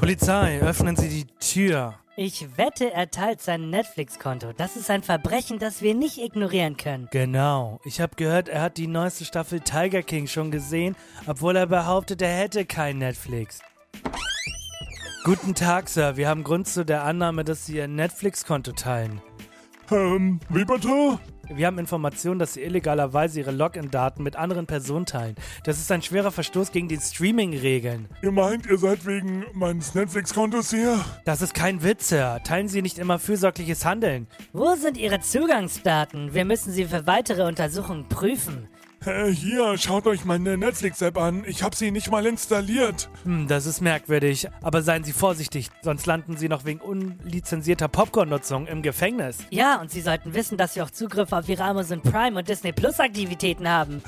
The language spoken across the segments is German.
Polizei, öffnen Sie die Tür. Ich wette, er teilt sein Netflix-Konto. Das ist ein Verbrechen, das wir nicht ignorieren können. Genau. Ich habe gehört, er hat die neueste Staffel Tiger King schon gesehen, obwohl er behauptet, er hätte kein Netflix. Guten Tag, Sir. Wir haben Grund zu der Annahme, dass Sie Ihr Netflix-Konto teilen. Ähm, wie bitte? Wir haben Informationen, dass Sie illegalerweise Ihre Login-Daten mit anderen Personen teilen. Das ist ein schwerer Verstoß gegen die Streaming-Regeln. Ihr meint, ihr seid wegen meines Netflix-Kontos hier? Das ist kein Witz, Sir. Teilen Sie nicht immer fürsorgliches Handeln. Wo sind Ihre Zugangsdaten? Wir müssen sie für weitere Untersuchungen prüfen. Äh, hier, schaut euch meine Netflix-App an. Ich habe sie nicht mal installiert. Hm, das ist merkwürdig. Aber seien Sie vorsichtig, sonst landen Sie noch wegen unlizenzierter Popcorn-Nutzung im Gefängnis. Ja, und Sie sollten wissen, dass wir auch Zugriff auf Ihre Amazon Prime und Disney Plus Aktivitäten haben.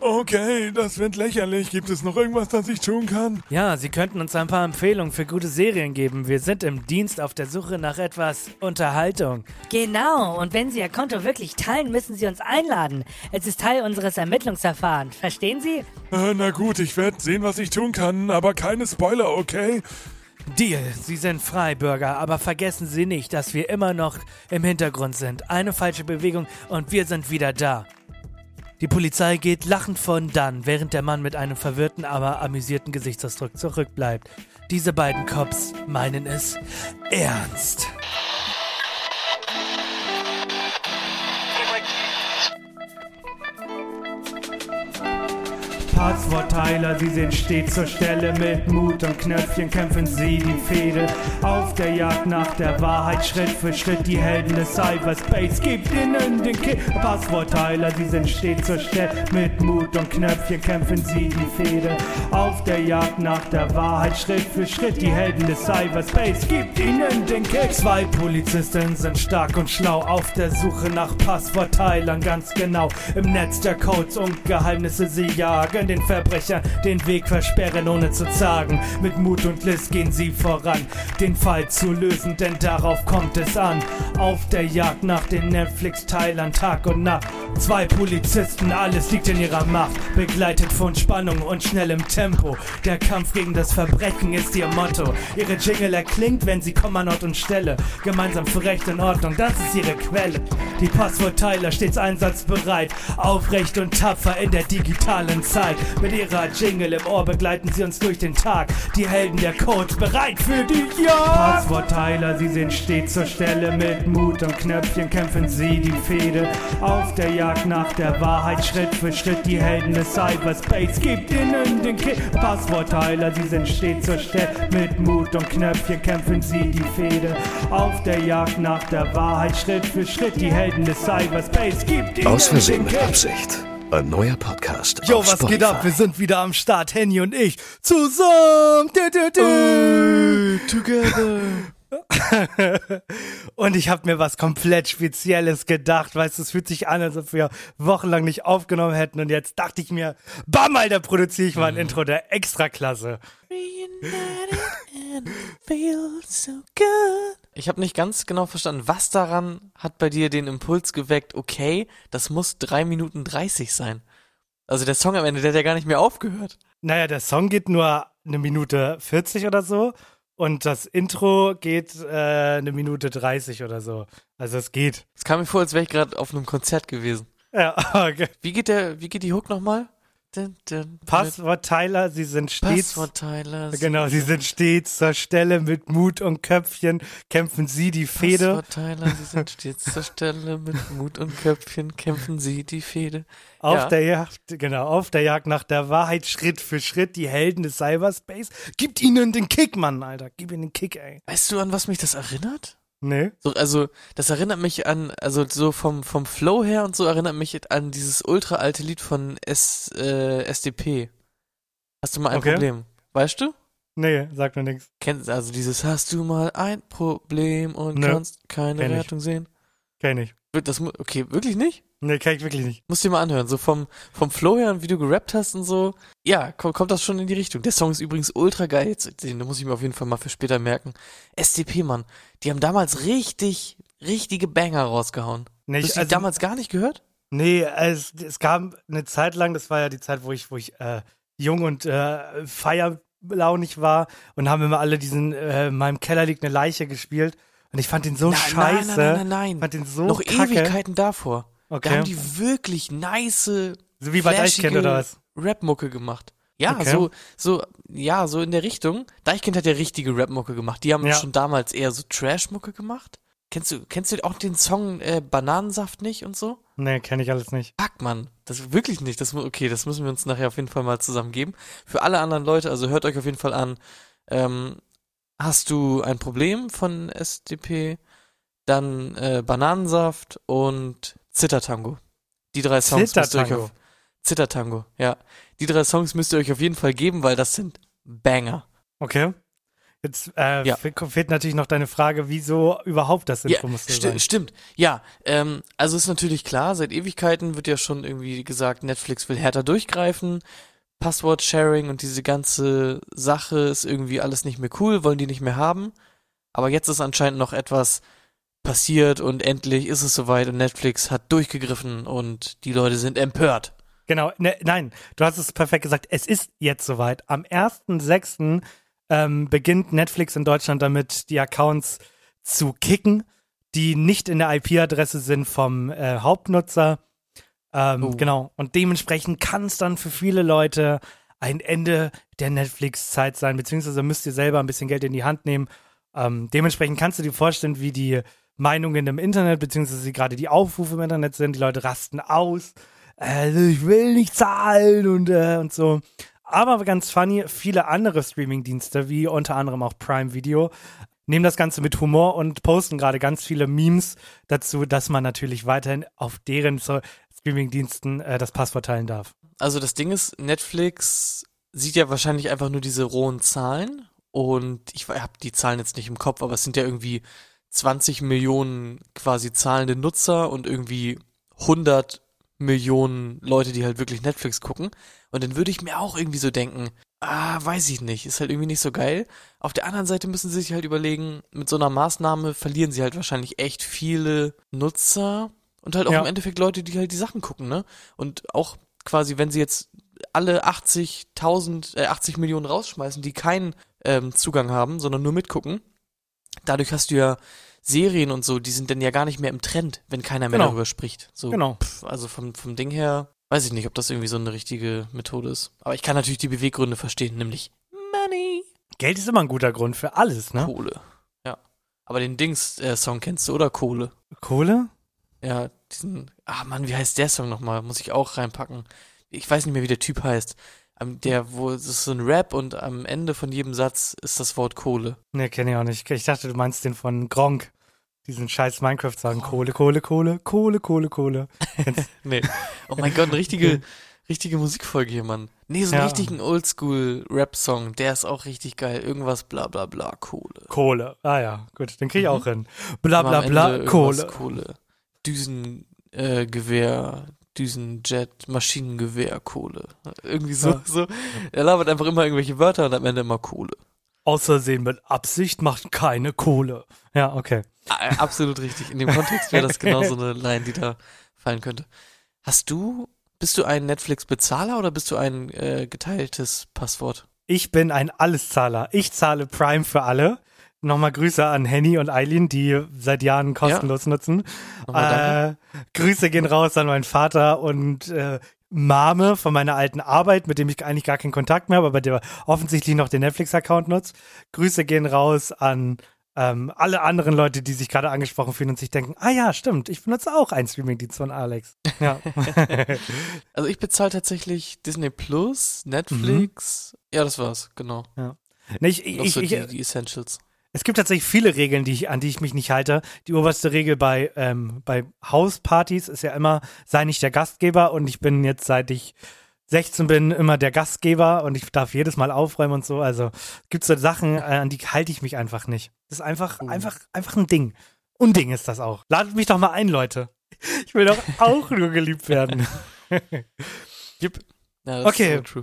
Okay, das wird lächerlich. Gibt es noch irgendwas, das ich tun kann? Ja, Sie könnten uns ein paar Empfehlungen für gute Serien geben. Wir sind im Dienst auf der Suche nach etwas Unterhaltung. Genau, und wenn Sie Ihr Konto wirklich teilen, müssen Sie uns einladen. Es ist Teil unseres Ermittlungsverfahrens. Verstehen Sie? Äh, na gut, ich werde sehen, was ich tun kann, aber keine Spoiler, okay? Deal, Sie sind Freibürger, aber vergessen Sie nicht, dass wir immer noch im Hintergrund sind. Eine falsche Bewegung und wir sind wieder da. Die Polizei geht lachend von dann, während der Mann mit einem verwirrten, aber amüsierten Gesichtsausdruck zurückbleibt. Diese beiden Cops meinen es ernst. Passwortteiler, sie sind stets zur Stelle. Mit Mut und Knöpfchen kämpfen sie die Fehde. Auf der Jagd nach der Wahrheit, Schritt für Schritt, die Helden des Cyberspace. Gibt ihnen den Kick. Passwortteiler, sie sind stets zur Stelle. Mit Mut und Knöpfchen kämpfen sie die Fehde. Auf der Jagd nach der Wahrheit, Schritt für Schritt, die Helden des Cyberspace. Gibt ihnen den Kick. Zwei Polizisten sind stark und schlau. Auf der Suche nach Passwortteilern, ganz genau. Im Netz der Codes und Geheimnisse, sie jagen den Verbrechern den Weg versperren, ohne zu zagen. Mit Mut und List gehen sie voran, den Fall zu lösen, denn darauf kommt es an. Auf der Jagd nach den Netflix-Teilern Tag und Nacht. Zwei Polizisten, alles liegt in ihrer Macht, begleitet von Spannung und schnellem Tempo. Der Kampf gegen das Verbrechen ist ihr Motto. Ihre Jingle erklingt, wenn sie kommen an Ort und Stelle. Gemeinsam für Recht und Ordnung, das ist ihre Quelle. Die Passwortteiler stets einsatzbereit, aufrecht und tapfer in der digitalen Zeit. Mit ihrer Jingle im Ohr begleiten sie uns durch den Tag. Die Helden der Code bereit für die Jagd. Passwortteiler, sie sind stets zur Stelle. Mit Mut und Knöpfchen kämpfen sie die Fehde. Auf der Jagd nach der Wahrheit, Schritt für Schritt. Die Helden des Cyberspace, gibt ihnen den Kick. Passwortteiler, sie sind stets zur Stelle. Mit Mut und Knöpfchen kämpfen sie die Fehde. Auf der Jagd nach der Wahrheit, Schritt für Schritt. Die Helden des Cyberspace, gibt ihnen Aus Versehen mit. Absicht. Ein neuer Podcast. Jo, was Spotify. geht ab? Wir sind wieder am Start, Henny und ich. Zusammen. Du, du, du. Together. Und ich habe mir was komplett Spezielles gedacht. Weißt du, es fühlt sich an, als ob wir wochenlang nicht aufgenommen hätten. Und jetzt dachte ich mir, bam, Alter, produziere ich mal ein Intro der Extraklasse. Ich habe nicht ganz genau verstanden, was daran hat bei dir den Impuls geweckt, okay, das muss 3 Minuten 30 sein. Also der Song am Ende, der hat ja gar nicht mehr aufgehört. Naja, der Song geht nur eine Minute 40 oder so. Und das Intro geht äh, eine Minute 30 oder so. Also es geht. Es kam mir vor, als wäre ich gerade auf einem Konzert gewesen. Ja, okay. Wie geht der, wie geht die Hook nochmal? Dun, dun, Passwortteiler, sie sind stets Passwortteiler. Genau, sie sind stets zur Stelle mit Mut und Köpfchen, kämpfen sie die Fehde. Passwortteiler, sie sind stets zur Stelle, mit Mut und Köpfchen kämpfen sie die Fehde. Auf Ja. der Jagd, genau, auf der Jagd nach der Wahrheit, Schritt für Schritt, die Helden des Cyberspace. Gibt ihnen den Kick, Mann, Alter. Gib ihnen den Kick, ey. Weißt du, an was mich das erinnert? Nee? So, also, das erinnert mich an, also so vom, vom Flow her und so erinnert mich an dieses ultra alte Lied von S, äh, SDP. Hast du mal ein Okay. Problem? Weißt du? Nee, sagt mir nichts. Kennst also dieses Hast du mal ein Problem und Nö, kannst keine kenn ich. Rettung sehen? Kenn ich. Das, okay, wirklich nicht? Nee, kenn ich wirklich nicht. Musst dir mal anhören. So vom, vom Flow her und wie du gerappt hast und so. Ja, kommt, kommt das schon in die Richtung. Der Song ist übrigens ultra geil. Jetzt, den muss ich mir auf jeden Fall mal für später merken. SDP, Mann. Die haben damals richtig, richtige Banger rausgehauen. Nee, Hast ich, du die also, damals gar nicht gehört? nee es, es gab eine Zeit lang, das war ja die Zeit, wo ich, wo ich äh, jung und äh, feierlaunig war und haben immer alle diesen, äh, in meinem Keller liegt eine Leiche gespielt. Und ich fand den so Nein, scheiße. Nein, nein, nein, nein. Fand den so Noch kacke. Ewigkeiten davor. Da Okay. haben die wirklich nice, So wie bei Deichkind oder was? Rap-Mucke gemacht. Ja, Okay. so, so, ja, so in der Richtung. Deichkind hat ja richtige Rap-Mucke gemacht. Die haben Ja. schon damals eher so Trash-Mucke gemacht. Kennst du, kennst du auch den Song äh, Bananensaft nicht und so? Nee, kenne ich alles nicht. Fuck, Mann. Das wirklich nicht. Das, okay, das müssen wir uns nachher auf jeden Fall mal zusammen geben. Für alle anderen Leute, also hört euch auf jeden Fall an. Ähm, hast du ein Problem von SDP? Dann äh, Bananensaft und Zittertango. Die drei Songs müsst ihr euch Zittertango. auf Zittertango, ja. Die drei Songs müsst ihr euch auf jeden Fall geben, weil das sind Banger. Okay. Jetzt äh, Ja. fe- fehlt natürlich noch deine Frage, wieso überhaupt das Ja, Intro musste sti sein. stimmt. Ja, ähm, also ist natürlich klar, seit Ewigkeiten wird ja schon irgendwie gesagt, Netflix will härter durchgreifen. Passwort-Sharing und diese ganze Sache ist irgendwie alles nicht mehr cool, wollen die nicht mehr haben. Aber jetzt ist anscheinend noch etwas passiert und endlich ist es soweit und Netflix hat durchgegriffen und die Leute sind empört. Genau, ne, nein, du hast es perfekt gesagt. Es ist jetzt soweit. Am 1.6. Ähm, beginnt Netflix in Deutschland damit, die Accounts zu kicken, die nicht in der IP-Adresse sind vom äh, Hauptnutzer. Ähm, Oh. Genau. Und dementsprechend kann es dann für viele Leute ein Ende der Netflix-Zeit sein, beziehungsweise müsst ihr selber ein bisschen Geld in die Hand nehmen. Ähm, dementsprechend kannst du dir vorstellen, wie die Meinungen im Internet, beziehungsweise gerade die Aufrufe im Internet sind. Die Leute rasten aus. Äh, ich will nicht zahlen und, äh, und so. Aber ganz funny, viele andere Streaming-Dienste, wie unter anderem auch Prime Video, nehmen das Ganze mit Humor und posten gerade ganz viele Memes dazu, dass man natürlich weiterhin auf deren Streaming-Diensten äh, das Passwort teilen darf. Also das Ding ist, Netflix sieht ja wahrscheinlich einfach nur diese rohen Zahlen und ich habe die Zahlen jetzt nicht im Kopf, aber es sind ja irgendwie 20 Millionen quasi zahlende Nutzer und irgendwie 100 Millionen Leute, die halt wirklich Netflix gucken. Und dann würde ich mir auch irgendwie so denken, ah, weiß ich nicht, ist halt irgendwie nicht so geil. Auf der anderen Seite müssen sie sich halt überlegen, mit so einer Maßnahme verlieren sie halt wahrscheinlich echt viele Nutzer und halt auch Ja. im Endeffekt Leute, die halt die Sachen gucken, ne? Und auch quasi, wenn sie jetzt alle 80.000, äh, 80 Millionen rausschmeißen, die keinen ähm, Zugang haben, sondern nur mitgucken, dadurch hast du ja Serien und so, die sind dann ja gar nicht mehr im Trend, wenn keiner mehr Genau. darüber spricht. So, Genau. pff, also vom, vom Ding her, weiß ich nicht, ob das irgendwie so eine richtige Methode ist. Aber ich kann natürlich die Beweggründe verstehen, nämlich Money, Geld ist immer ein guter Grund für alles, ne? Kohle. Ja. Aber den Dings-Song kennst du, oder Kohle? Kohle? Ja, diesen, ah Mann, wie heißt der Song nochmal? Muss ich auch reinpacken. Ich weiß nicht mehr, wie der Typ heißt. Am- Der, wo, es ist so ein Rap und am Ende von jedem Satz ist das Wort Kohle. Nee, kenne ich auch nicht. Ich dachte, du meinst den von Gronk. Diesen scheiß Minecraft-Sagen. Kohle, Kohle, Kohle, Kohle, Kohle, Kohle. Nee. Oh mein Gott, eine richtige, richtige Musikfolge hier, Mann. Nee, so einen Ja. richtigen Oldschool-Rap-Song, der ist auch richtig geil. Irgendwas bla bla bla, Kohle. Kohle. Ah ja, gut, den krieg ich auch hin. Bla bla bla, Kohle. Kohle. Düsengewehr, äh, Düsenjet, Maschinengewehr, Kohle. Irgendwie so, Ja. so. Er labert einfach immer irgendwelche Wörter und am Ende immer Kohle. Außersehen mit Absicht macht keine Kohle. Ja, okay. Äh, Absolut richtig. In dem Kontext wäre das genau so eine Line, die da fallen könnte. Hast du, bist du ein Netflix-Bezahler oder bist du ein äh, geteiltes Passwort? Ich bin ein Alleszahler. Ich zahle Prime für alle. Nochmal Grüße an Henny und Eileen, die seit Jahren kostenlos nutzen. Nochmal danke. Äh, Grüße gehen raus an meinen Vater und äh, Mame von meiner alten Arbeit, mit dem ich eigentlich gar keinen Kontakt mehr habe, aber der offensichtlich noch den Netflix-Account nutzt. Grüße gehen raus an ähm, alle anderen Leute, die sich gerade angesprochen fühlen und sich denken, ah ja, stimmt, ich benutze auch einen Streaming-Dienst von Alex. Ja. Also ich bezahle tatsächlich Disney Plus, Netflix. Ja, das war's, genau. nee, ich, ich, so ich, die, die Essentials. Es gibt tatsächlich viele Regeln, die ich, an die ich mich nicht halte. Die oberste Regel bei, ähm, bei Hauspartys ist ja immer, sei nicht der Gastgeber und ich bin jetzt seit ich 16 bin, immer der Gastgeber und ich darf jedes Mal aufräumen und so. Also gibt es so Sachen, äh, an die halte ich mich einfach nicht. Das ist einfach, Oh. einfach, einfach ein Ding. Unding ist das auch. Ladet mich doch mal ein, Leute. Ich will doch auch nur geliebt werden. Yep. Das Okay. so.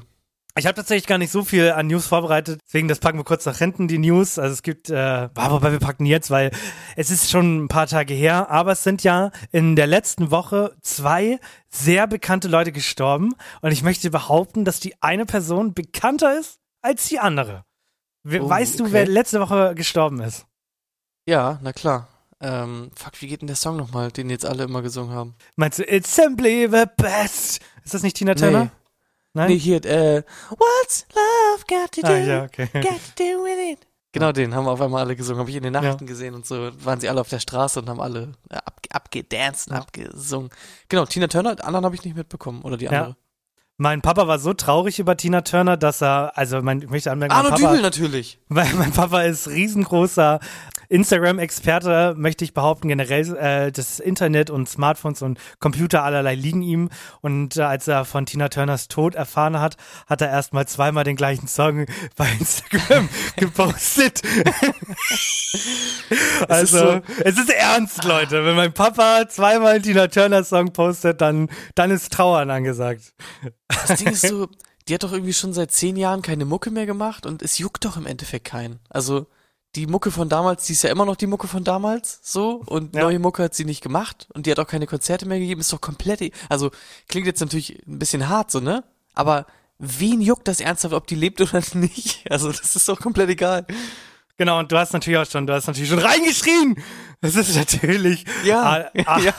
Ich habe tatsächlich gar nicht so viel an News vorbereitet, deswegen das packen wir kurz nach hinten, die News. Also es gibt, äh, wobei wir packen jetzt, weil es ist schon ein paar Tage her, aber es sind ja in der letzten Woche zwei sehr bekannte Leute gestorben und ich möchte behaupten, dass die eine Person bekannter ist als die andere. We Oh, weißt du, okay. wer letzte Woche gestorben ist? Ja, na klar. Ähm, fuck, wie geht denn der Song nochmal, den jetzt alle immer gesungen haben? Meinst du, it's simply the best? Ist das nicht Tina Turner? Nee. Nein? Nee, hier, äh, What's Love Got to Do? ah, ja, okay. Got to do with it. Genau den haben auf einmal alle gesungen, habe ich in den Nachrichten gesehen und so. Waren sie alle auf der Straße und haben alle äh, ab, abgedanced und Ja. abgesungen. Genau, Tina Turner, anderen habe ich nicht mitbekommen. Oder die Ja. Mein Papa war so traurig über Tina Turner, dass er, also mein, ich möchte anmerken, mein Arno Papa, Dübel natürlich. Weil mein Papa ist riesengroßer Instagram-Experte, möchte ich behaupten, generell äh, das Internet und Smartphones und Computer allerlei liegen ihm. Und äh, als er von Tina Turners Tod erfahren hat, hat er erstmal zweimal den gleichen Song bei Instagram gepostet. also, so- es ist ernst, Leute. Wenn mein Papa zweimal Tina Turner Song postet, dann, dann ist Trauern angesagt. Das Ding ist so, die hat doch irgendwie schon seit zehn Jahren keine Mucke mehr gemacht und es juckt doch im Endeffekt keinen. Also die Mucke von damals, die ist ja immer noch die Mucke von damals, so und Ja. neue Mucke hat sie nicht gemacht und die hat auch keine Konzerte mehr gegeben, ist doch komplett, e- also klingt jetzt natürlich ein bisschen hart so, ne? Aber wen juckt das ernsthaft, ob die lebt oder nicht? Also das ist doch komplett egal. Genau, und du hast natürlich auch schon, du hast natürlich schon reingeschrien. Das ist natürlich. Ja, Ah, ah, ja.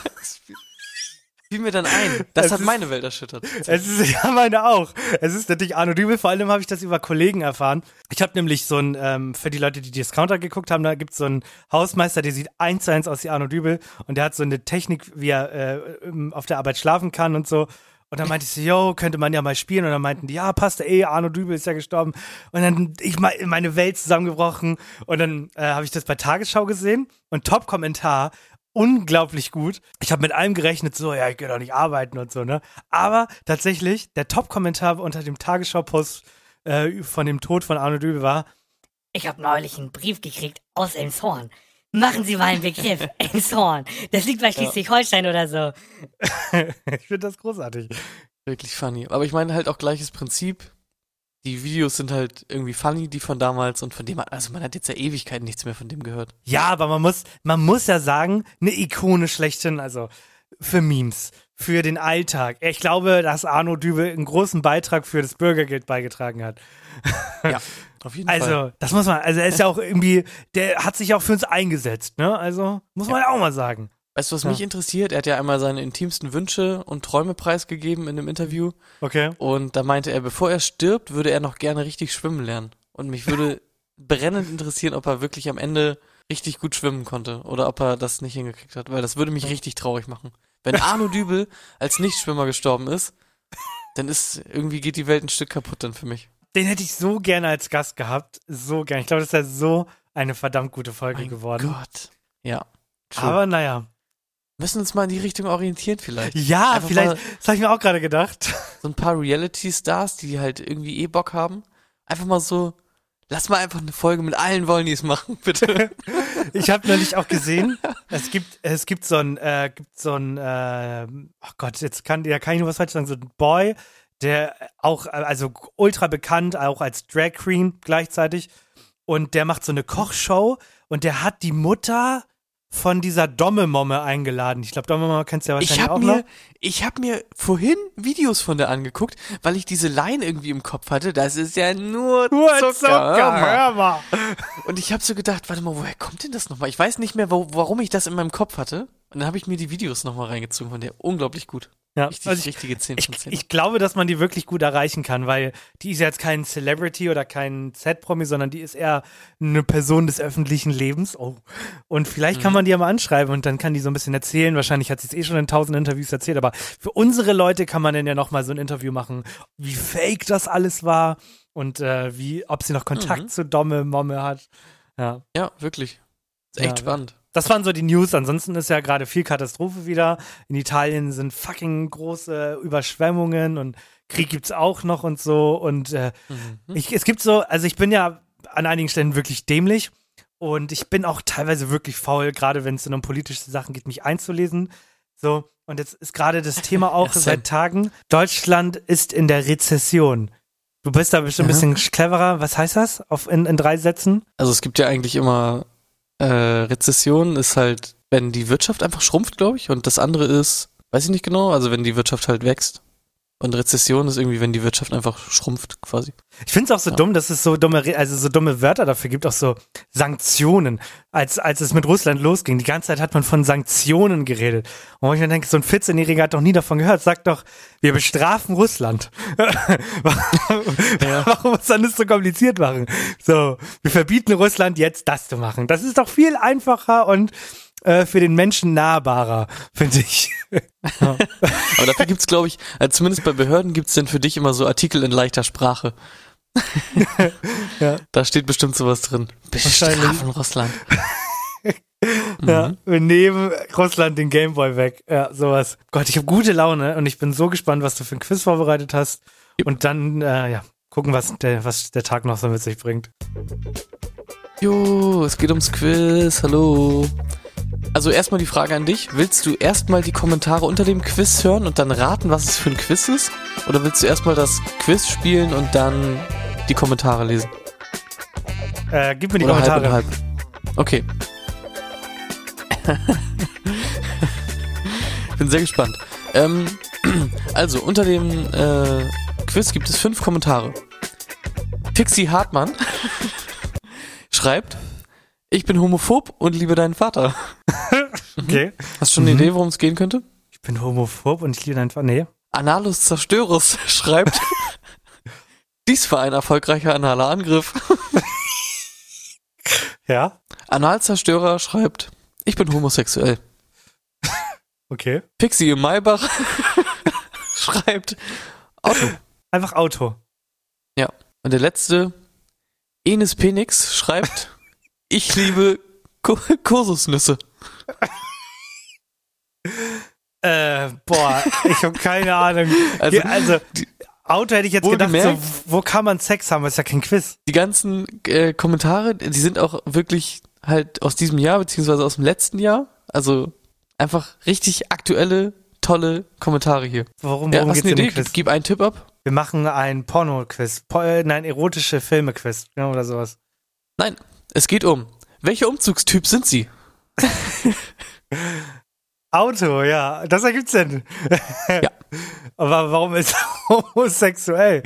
Fiel- mir dann ein. Das Es hat ist- meine Welt erschüttert. Es ist, ja, meine auch. Es ist natürlich Arno Dübel. Vor allem habe ich das über Kollegen erfahren. Ich habe nämlich so ein, ähm, für die Leute, die Discounter geguckt haben, da gibt's so einen Hausmeister, der sieht eins zu eins aus wie Arno Dübel. Und der hat so eine Technik, wie er äh, ähm, auf der Arbeit schlafen kann und so. Und dann meinte ich so, yo, könnte man ja mal spielen. Und dann meinten die, ja, passt, ey, Arno Dübel ist ja gestorben. Und dann ich meine Welt zusammengebrochen. Und dann äh, habe ich das bei Tagesschau gesehen. Und Top-Kommentar, unglaublich gut. Ich habe mit allem gerechnet, so, ja, ich gehe doch nicht arbeiten und so, ne? Aber tatsächlich, der Top-Kommentar unter dem Tagesschau-Post äh, von dem Tod von Arno Dübel war, Ich habe neulich einen Brief gekriegt aus Elmshorn. Machen Sie mal einen Begriff. Elmshorn. Das liegt bei Schleswig-Holstein oder so. ich finde das großartig. Wirklich funny. Aber ich meine halt auch gleiches Prinzip. Die Videos sind halt irgendwie funny, die von damals und von dem, also man hat jetzt ja Ewigkeiten nichts mehr von dem gehört. Ja, aber man muss, man muss ja sagen, eine Ikone schlechthin, also für Memes, für den Alltag. Ich glaube, dass Arno Dübel einen großen Beitrag für das Bürgergeld beigetragen hat. Ja, auf jeden Fall. Also, das muss man, also er ist ja auch irgendwie, der hat sich auch für uns eingesetzt, ne? Also, muss man ja auch mal sagen. Weißt du, was Ja. mich interessiert? Er hat ja einmal seine intimsten Wünsche und Träume preisgegeben in einem Interview. Okay. Und da meinte er, bevor er stirbt, würde er noch gerne richtig schwimmen lernen. Und mich würde brennend interessieren, ob er wirklich am Ende richtig gut schwimmen konnte oder ob er das nicht hingekriegt hat, weil das würde mich richtig traurig machen. Wenn Arno Dübel als Nichtschwimmer gestorben ist, dann ist irgendwie geht die Welt ein Stück kaputt dann für mich. Den hätte ich so gerne als Gast gehabt. So gerne. Ich glaube, das wäre so eine verdammt gute Folge Mein geworden. Gott. Ja. True. Aber naja. Müssen uns mal in die Richtung orientieren vielleicht. Ja, Einfach vielleicht, mal- das habe ich mir auch gerade gedacht. So ein paar Reality-Stars, die halt irgendwie eh Bock haben. Einfach mal so, lass mal einfach eine Folge mit allen Wollnies machen, bitte. Ich habe neulich auch gesehen, es gibt, es gibt so ein, äh, gibt so ein, äh, oh Gott, jetzt kann, ja, kann ich nur was falsch sagen, so ein Boy, der auch, äh, also ultra bekannt, auch als Drag Queen gleichzeitig. Und der macht so eine Kochshow und der hat die Mutter von dieser Domme-Momme eingeladen. Ich glaube, Domme-Momme kennst du ja Ich wahrscheinlich habe auch mir, noch. ich habe mir vorhin Videos von der angeguckt, weil ich diese Line irgendwie im Kopf hatte. Das ist ja nur Nur Zucker. Zucker, hör mal. Und ich habe so gedacht, warte mal, woher kommt denn das nochmal? Ich weiß nicht mehr, wo, warum ich das in meinem Kopf hatte. Und dann habe ich mir die Videos nochmal reingezogen von der. Unglaublich gut. Ja, Richtig, also ich, richtige 10 Ich, von 10. ich glaube, dass man die wirklich gut erreichen kann, weil die ist ja jetzt kein Celebrity oder kein Z-Promi, sondern die ist eher eine Person des öffentlichen Lebens. Oh. Und vielleicht kann man die ja mal anschreiben und dann kann die so ein bisschen erzählen. Wahrscheinlich hat sie es eh schon in tausend Interviews erzählt, aber für unsere Leute kann man dann ja nochmal so ein Interview machen, wie fake das alles war und äh, wie, ob sie noch Kontakt Mhm. zu Domme, Momme hat. Ja. ja, wirklich. Ist Ja, echt spannend. Das waren so die News. Ansonsten ist ja gerade viel Katastrophe wieder. In Italien sind fucking große Überschwemmungen und Krieg gibt's auch noch und so. Und äh, Mhm. ich, es gibt so, also ich bin ja an einigen Stellen wirklich dämlich und ich bin auch teilweise wirklich faul, gerade wenn es um politische Sachen geht, mich einzulesen. So, und jetzt ist gerade das Thema auch seit Tagen, Deutschland ist in der Rezession. Du bist da bestimmt ein bisschen cleverer. Was heißt das auf, in, in drei Sätzen? Also es gibt ja eigentlich immer äh, Rezession ist halt, wenn die Wirtschaft einfach schrumpft, glaube ich. Und das andere ist, weiß ich nicht genau, also wenn die Wirtschaft halt wächst. Und Rezession ist irgendwie, wenn die Wirtschaft einfach schrumpft, quasi. Ich finde es auch so Ja. dumm, dass es so dumme, also so dumme Wörter dafür gibt, auch so Sanktionen. Als, als es mit Russland losging, die ganze Zeit hat man von Sanktionen geredet. Und wo ich mir denke, so ein 14-Jähriger hat doch nie davon gehört, sagt doch, wir bestrafen Russland. Warum muss man das so kompliziert machen? So, wir verbieten Russland jetzt das zu machen. Das ist doch viel einfacher und äh, für den Menschen nahbarer, finde ich. Aber dafür gibt's, glaube ich, also zumindest bei Behörden gibt's denn für dich immer so Artikel in leichter Sprache. Ja. Da steht bestimmt sowas drin. Bestrafen Russland. Ja, Mhm. wir nehmen Russland den Gameboy weg. Ja, sowas. Gott, ich habe gute Laune und ich bin so gespannt, was du für ein Quiz vorbereitet hast. Und dann, äh, ja, gucken, was der, was der Tag noch so mit sich bringt. Jo, es geht ums Quiz. Hallo. Also erstmal die Frage an dich. Willst du erstmal die Kommentare unter dem Quiz hören und dann raten, was es für ein Quiz ist? Oder willst du erstmal das Quiz spielen und dann die Kommentare lesen? Äh, gib mir die Oder Kommentare. halb halb? Okay. Bin sehr gespannt. Ähm, also, unter dem äh, Quiz gibt es fünf Kommentare. Pixie Hartmann schreibt, ich bin homophob und liebe deinen Vater. Okay. Hast du schon eine Idee, worum es gehen könnte? Ich bin homophob und ich liebe einfach. Nee. Analus Zerstörus schreibt, dies war ein erfolgreicher analer Angriff. Ja. Analzerstörer schreibt, ich bin homosexuell. Okay. Pixie im Maybach schreibt Auto. Einfach Auto. Und der letzte, Enes Penix schreibt, ich liebe Ko Kokosnüsse. Äh, boah, ich habe keine Ahnung. Also, Ja, also die- Auto hätte ich jetzt gedacht, so, Wohlgemerkt- wo kann man Sex haben? Das ist ja kein Quiz. die ganzen äh, Kommentare, die sind auch wirklich halt aus diesem Jahr, beziehungsweise aus dem letzten Jahr. Also einfach richtig aktuelle, tolle Kommentare hier. Warum, Ja, worum hast geht's eine Idee? Quiz? Gib, gib einen Tipp ab. Wir machen ein Porno-Quiz. Po äh, nein, erotische Filme-Quiz. Ja, oder sowas. Nein, es geht um, welcher Umzugstyp sind sie? Auto, ja. Das ergibt Sinn. Ja. Aber warum ist homosexuell?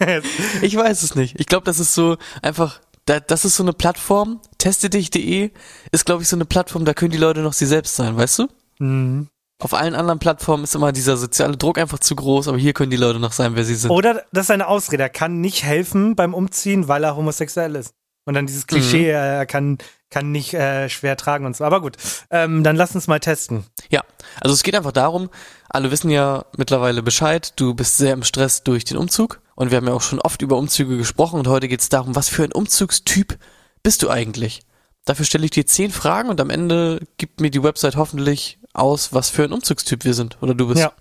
Äh, Ich weiß es nicht. Ich glaube, das ist so einfach, da, das ist so eine Plattform, testedich.de ist, glaube ich, so eine Plattform, da können die Leute noch sie selbst sein, weißt du? Mhm. Auf allen anderen Plattformen ist immer dieser soziale Druck einfach zu groß, aber hier können die Leute noch sein, wer sie sind. Oder das ist eine Ausrede. Er kann nicht helfen beim Umziehen, weil er homosexuell ist. Und dann dieses Klischee, er kann, kann nicht äh, schwer tragen und so. Aber gut, ähm, dann lass uns mal testen. Ja, also es geht einfach darum, alle wissen ja mittlerweile Bescheid, du bist sehr im Stress durch den Umzug und wir haben ja auch schon oft über Umzüge gesprochen und heute geht es darum, was für ein Umzugstyp bist du eigentlich? Dafür stelle ich dir zehn Fragen und am Ende gibt mir die Website hoffentlich aus, was für ein Umzugstyp wir sind oder du bist. Ja.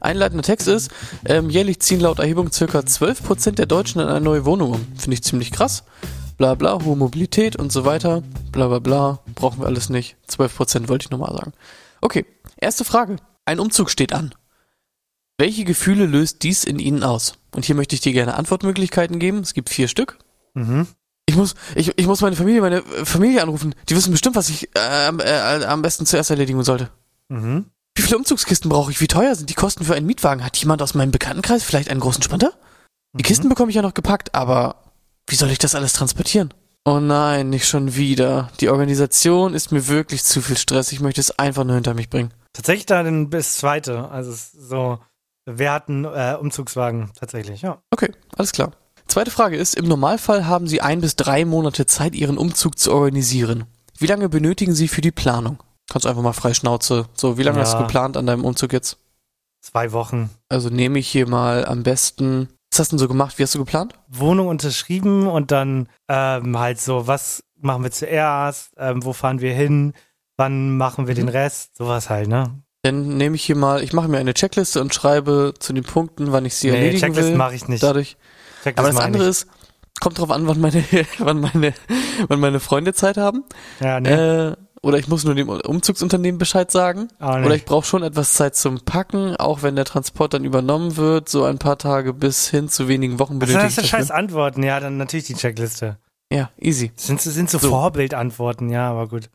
Einleitender Text ist, ähm, jährlich ziehen laut Erhebung circa 12% der Deutschen in eine neue Wohnung um. Finde ich ziemlich krass. Bla bla, hohe Mobilität und so weiter. Bla bla bla, brauchen wir alles nicht. 12% wollte ich nochmal sagen. Okay, erste Frage. Ein Umzug steht an. Welche Gefühle löst dies in Ihnen aus? Und hier möchte ich dir gerne Antwortmöglichkeiten geben. Es gibt vier Stück. Mhm. Ich muss, ich, ich muss meine Familie, meine Familie anrufen. Die wissen bestimmt, was ich äh, äh, am besten zuerst erledigen sollte. Mhm. Wie viele Umzugskisten brauche ich? Wie teuer sind die Kosten für einen Mietwagen? Hat jemand aus meinem Bekanntenkreis vielleicht einen großen Sprinter? Die Kisten bekomme ich ja noch gepackt, aber wie soll ich das alles transportieren? Oh nein, nicht schon wieder. Die Organisation ist mir wirklich zu viel Stress. Ich möchte es einfach nur hinter mich bringen. Tatsächlich dann bis zweite. Also so, wir hatten äh, Umzugswagen tatsächlich, ja. Okay, alles klar. Zweite Frage ist, im Normalfall haben Sie ein bis drei Monate Zeit, Ihren Umzug zu organisieren. Wie lange benötigen Sie für die Planung? Kannst einfach mal frei Schnauze. So, wie lange Ja. hast du geplant an deinem Umzug jetzt? Zwei Wochen. Also nehme ich hier mal am besten. Was hast du denn so gemacht? Wie hast du geplant? Wohnung unterschrieben und dann ähm, halt so, was machen wir zuerst, ähm, wo fahren wir hin, wann machen wir Mhm. den Rest, sowas halt, ne? Dann nehme ich hier mal, ich mache mir eine Checkliste und schreibe zu den Punkten, wann ich sie Nee, erledigen Checklisten will. mache ich nicht. Dadurch. Checklist Aber das andere nicht. ist, kommt drauf an, wann meine, wann meine, wann meine Freunde Zeit haben. Ja, nee. Äh, oder ich muss nur dem Umzugsunternehmen Bescheid sagen. Auch nicht. Oder ich brauche schon etwas Zeit zum Packen, auch wenn der Transport dann übernommen wird, so ein paar Tage bis hin zu wenigen Wochen sind ich das dafür. scheiß Antworten? Ja, dann natürlich die Checkliste. Ja, easy. Sind, sind so, So. Vorbildantworten, ja, aber gut.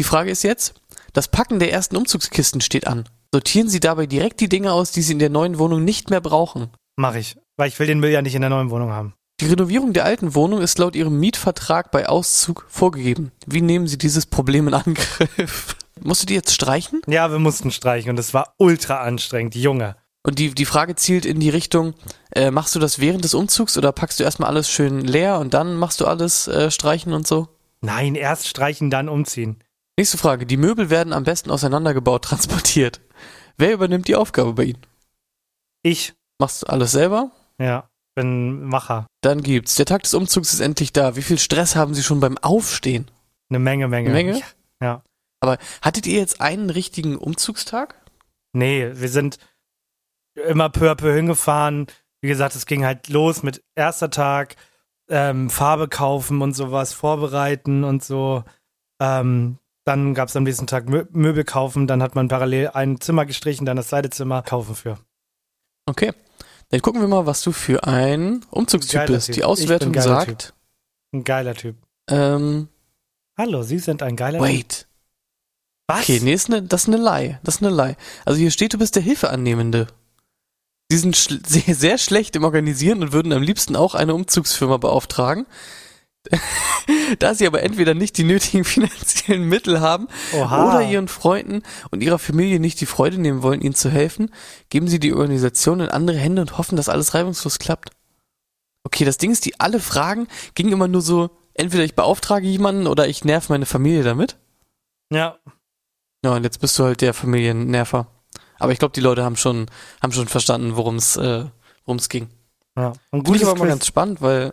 Die Frage ist jetzt, das Packen der ersten Umzugskisten steht an. Sortieren Sie dabei direkt die Dinge aus, die Sie in der neuen Wohnung nicht mehr brauchen. Mache ich. Weil ich will den Müll ja nicht in der neuen Wohnung haben. Die Renovierung der alten Wohnung ist laut Ihrem Mietvertrag bei Auszug vorgegeben. Wie nehmen Sie dieses Problem in Angriff? Musst du die jetzt streichen? Ja, wir mussten streichen und es war ultra anstrengend, Junge. Und die, die Frage zielt in die Richtung, äh, machst du das während des Umzugs oder packst du erstmal alles schön leer und dann machst du alles äh, streichen und so? Nein, erst streichen, dann umziehen. Nächste Frage. Die Möbel werden am besten auseinandergebaut transportiert. Wer übernimmt die Aufgabe bei Ihnen? Ich, Machst du alles selber? ja, bin Macher. Dann gibt's. Der Tag des Umzugs ist endlich da. Wie viel Stress haben Sie schon beim Aufstehen? Eine Menge, Menge. Eine Menge? Ja. Aber hattet ihr jetzt einen richtigen Umzugstag? Nee, wir sind immer peu à peu hingefahren. Wie gesagt, es ging halt los mit erster Tag, ähm, Farbe kaufen und sowas, vorbereiten und so. Ähm, dann gab es am nächsten Tag Mö Möbel kaufen, dann hat man parallel ein Zimmer gestrichen, dann das zweite Zimmer kaufen für. Okay. Dann gucken wir mal, was du für ein Umzugstyp Geiler bist. Typ. Die Auswertung geiler sagt, Ein geiler Typ. ähm, Hallo, Sie sind ein geiler Typ. wait. Was? Okay, nee, ist ne, das ist eine Lie. Das ist eine Lie. Also hier steht, du bist der Hilfeannehmende. Sie sind schl sehr, sehr schlecht im Organisieren und würden am liebsten auch eine Umzugsfirma beauftragen. da sie aber entweder nicht die nötigen finanziellen Mittel haben Oha. oder ihren Freunden und ihrer Familie nicht die Freude nehmen wollen, ihnen zu helfen, geben sie die Organisation in andere Hände und hoffen, dass alles reibungslos klappt. Okay, das Ding ist, die alle Fragen gingen immer nur so, entweder ich beauftrage jemanden oder ich nerv meine Familie damit. Ja, Ja, und jetzt bist du halt der Familiennerver. Aber ich glaube, die Leute haben schon, haben schon verstanden, worum es äh, worum's ging. ja. Und Finde ich aber mal ganz spannend, weil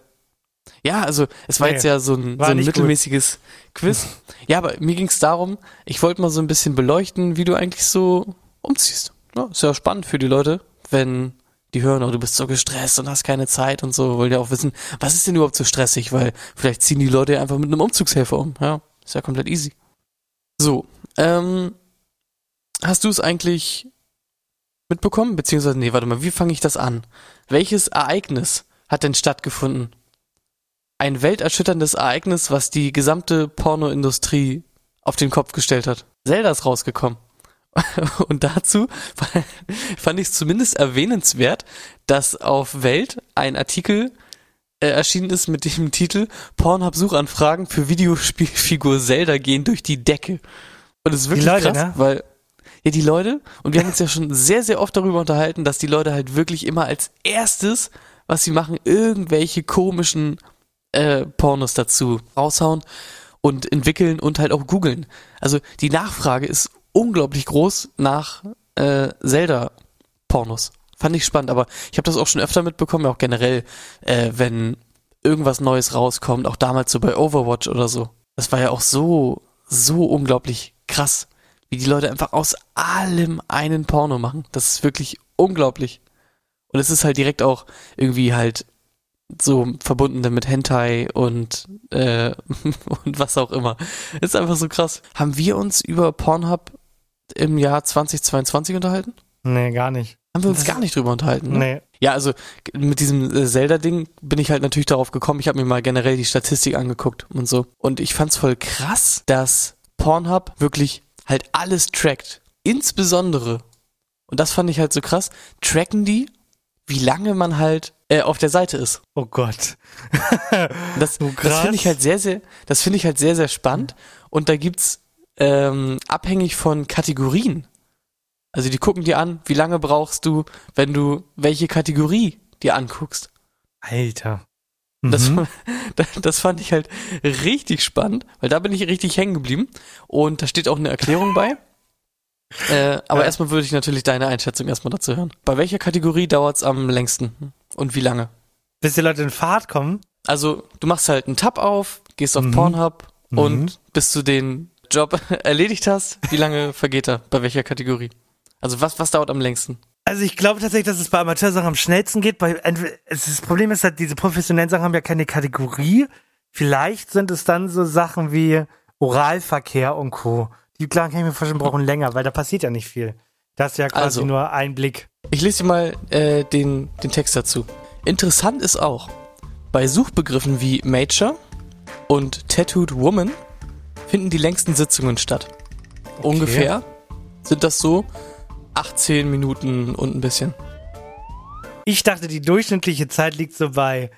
ja, also es war Nee, jetzt ja so ein, so ein nicht gut. mittelmäßiges Quiz. Ja, aber mir ging es darum, ich wollte mal so ein bisschen beleuchten, wie du eigentlich so umziehst. Ja, ist ja spannend für die Leute, wenn die hören, oh, du bist so gestresst und hast keine Zeit und so, wollen ja auch wissen, was ist denn überhaupt so stressig, weil vielleicht ziehen die Leute ja einfach mit einem Umzugshelfer um. Ja, ist ja komplett easy. So, ähm, hast du es eigentlich mitbekommen? Beziehungsweise, nee, warte mal, wie fange ich das an? Welches Ereignis hat denn stattgefunden? Ein welterschütterndes Ereignis, was die gesamte Pornoindustrie auf den Kopf gestellt hat. Zelda ist rausgekommen. Und dazu fand ich es zumindest erwähnenswert, dass auf Welt ein Artikel äh, erschienen ist mit dem Titel Pornhub-Suchanfragen für Videospielfigur Zelda gehen durch die Decke. Und es ist wirklich Leute, krass, ne? weil ja die Leute, und wir haben uns ja schon sehr, sehr oft darüber unterhalten, dass die Leute halt wirklich immer als erstes, was sie machen, irgendwelche komischen äh, Pornos dazu raushauen und entwickeln und halt auch googeln. Also die Nachfrage ist unglaublich groß nach äh, Zelda-Pornos. Fand ich spannend, aber ich habe das auch schon öfter mitbekommen, auch generell, äh, wenn irgendwas Neues rauskommt, auch damals so bei Overwatch oder so. Das war ja auch so, so unglaublich krass, wie die Leute einfach aus allem einen Porno machen. Das ist wirklich unglaublich. Und es ist halt direkt auch irgendwie halt so verbunden mit Hentai und äh, und was auch immer. Ist einfach so krass. Haben wir uns über Pornhub im Jahr 2022 unterhalten? Nee, gar nicht. Haben wir uns Das- gar nicht drüber unterhalten. Ne? Nee. Ja, also mit diesem äh, Zelda-Ding bin ich halt natürlich darauf gekommen. Ich habe mir mal generell die Statistik angeguckt und so. Und ich fand's voll krass, dass Pornhub wirklich halt alles trackt. Insbesondere, und das fand ich halt so krass, tracken die, wie lange man halt äh, auf der Seite ist. Oh Gott. Das, Oh, das finde ich halt sehr, sehr, das finde ich halt sehr, sehr spannend. Und da gibt's ähm, abhängig von Kategorien. Also die gucken dir an, wie lange brauchst du, wenn du welche Kategorie dir anguckst. Alter. Mhm. das, das fand ich halt richtig spannend, weil da bin ich richtig hängen geblieben. Und da steht auch eine Erklärung bei. Äh, aber Ja. erstmal würde ich natürlich deine Einschätzung erstmal dazu hören. Bei welcher Kategorie dauert's am längsten? Und wie lange? Bis die Leute in Fahrt kommen. Also, du machst halt einen Tab auf, gehst auf Mhm. Pornhub Mhm. und bis du den Job erledigt hast, wie lange vergeht er? Bei welcher Kategorie? Also was, was dauert am längsten? Also ich glaube tatsächlich, dass es bei Amateursachen am schnellsten geht. Bei, es das Problem ist halt, diese professionellen Sachen haben ja keine Kategorie. Vielleicht sind es dann so Sachen wie Oralverkehr und Co. Die klar kann ich mir vorstellen, brauchen länger, weil da passiert ja nicht viel. Das ist ja quasi Also. nur ein Blick. Ich lese dir mal äh, den, den Text dazu. Interessant ist auch, bei Suchbegriffen wie Major und Tattooed Woman finden die längsten Sitzungen statt. Ungefähr sind das so 18 Minuten und ein bisschen. Ich dachte, die durchschnittliche Zeit liegt so bei,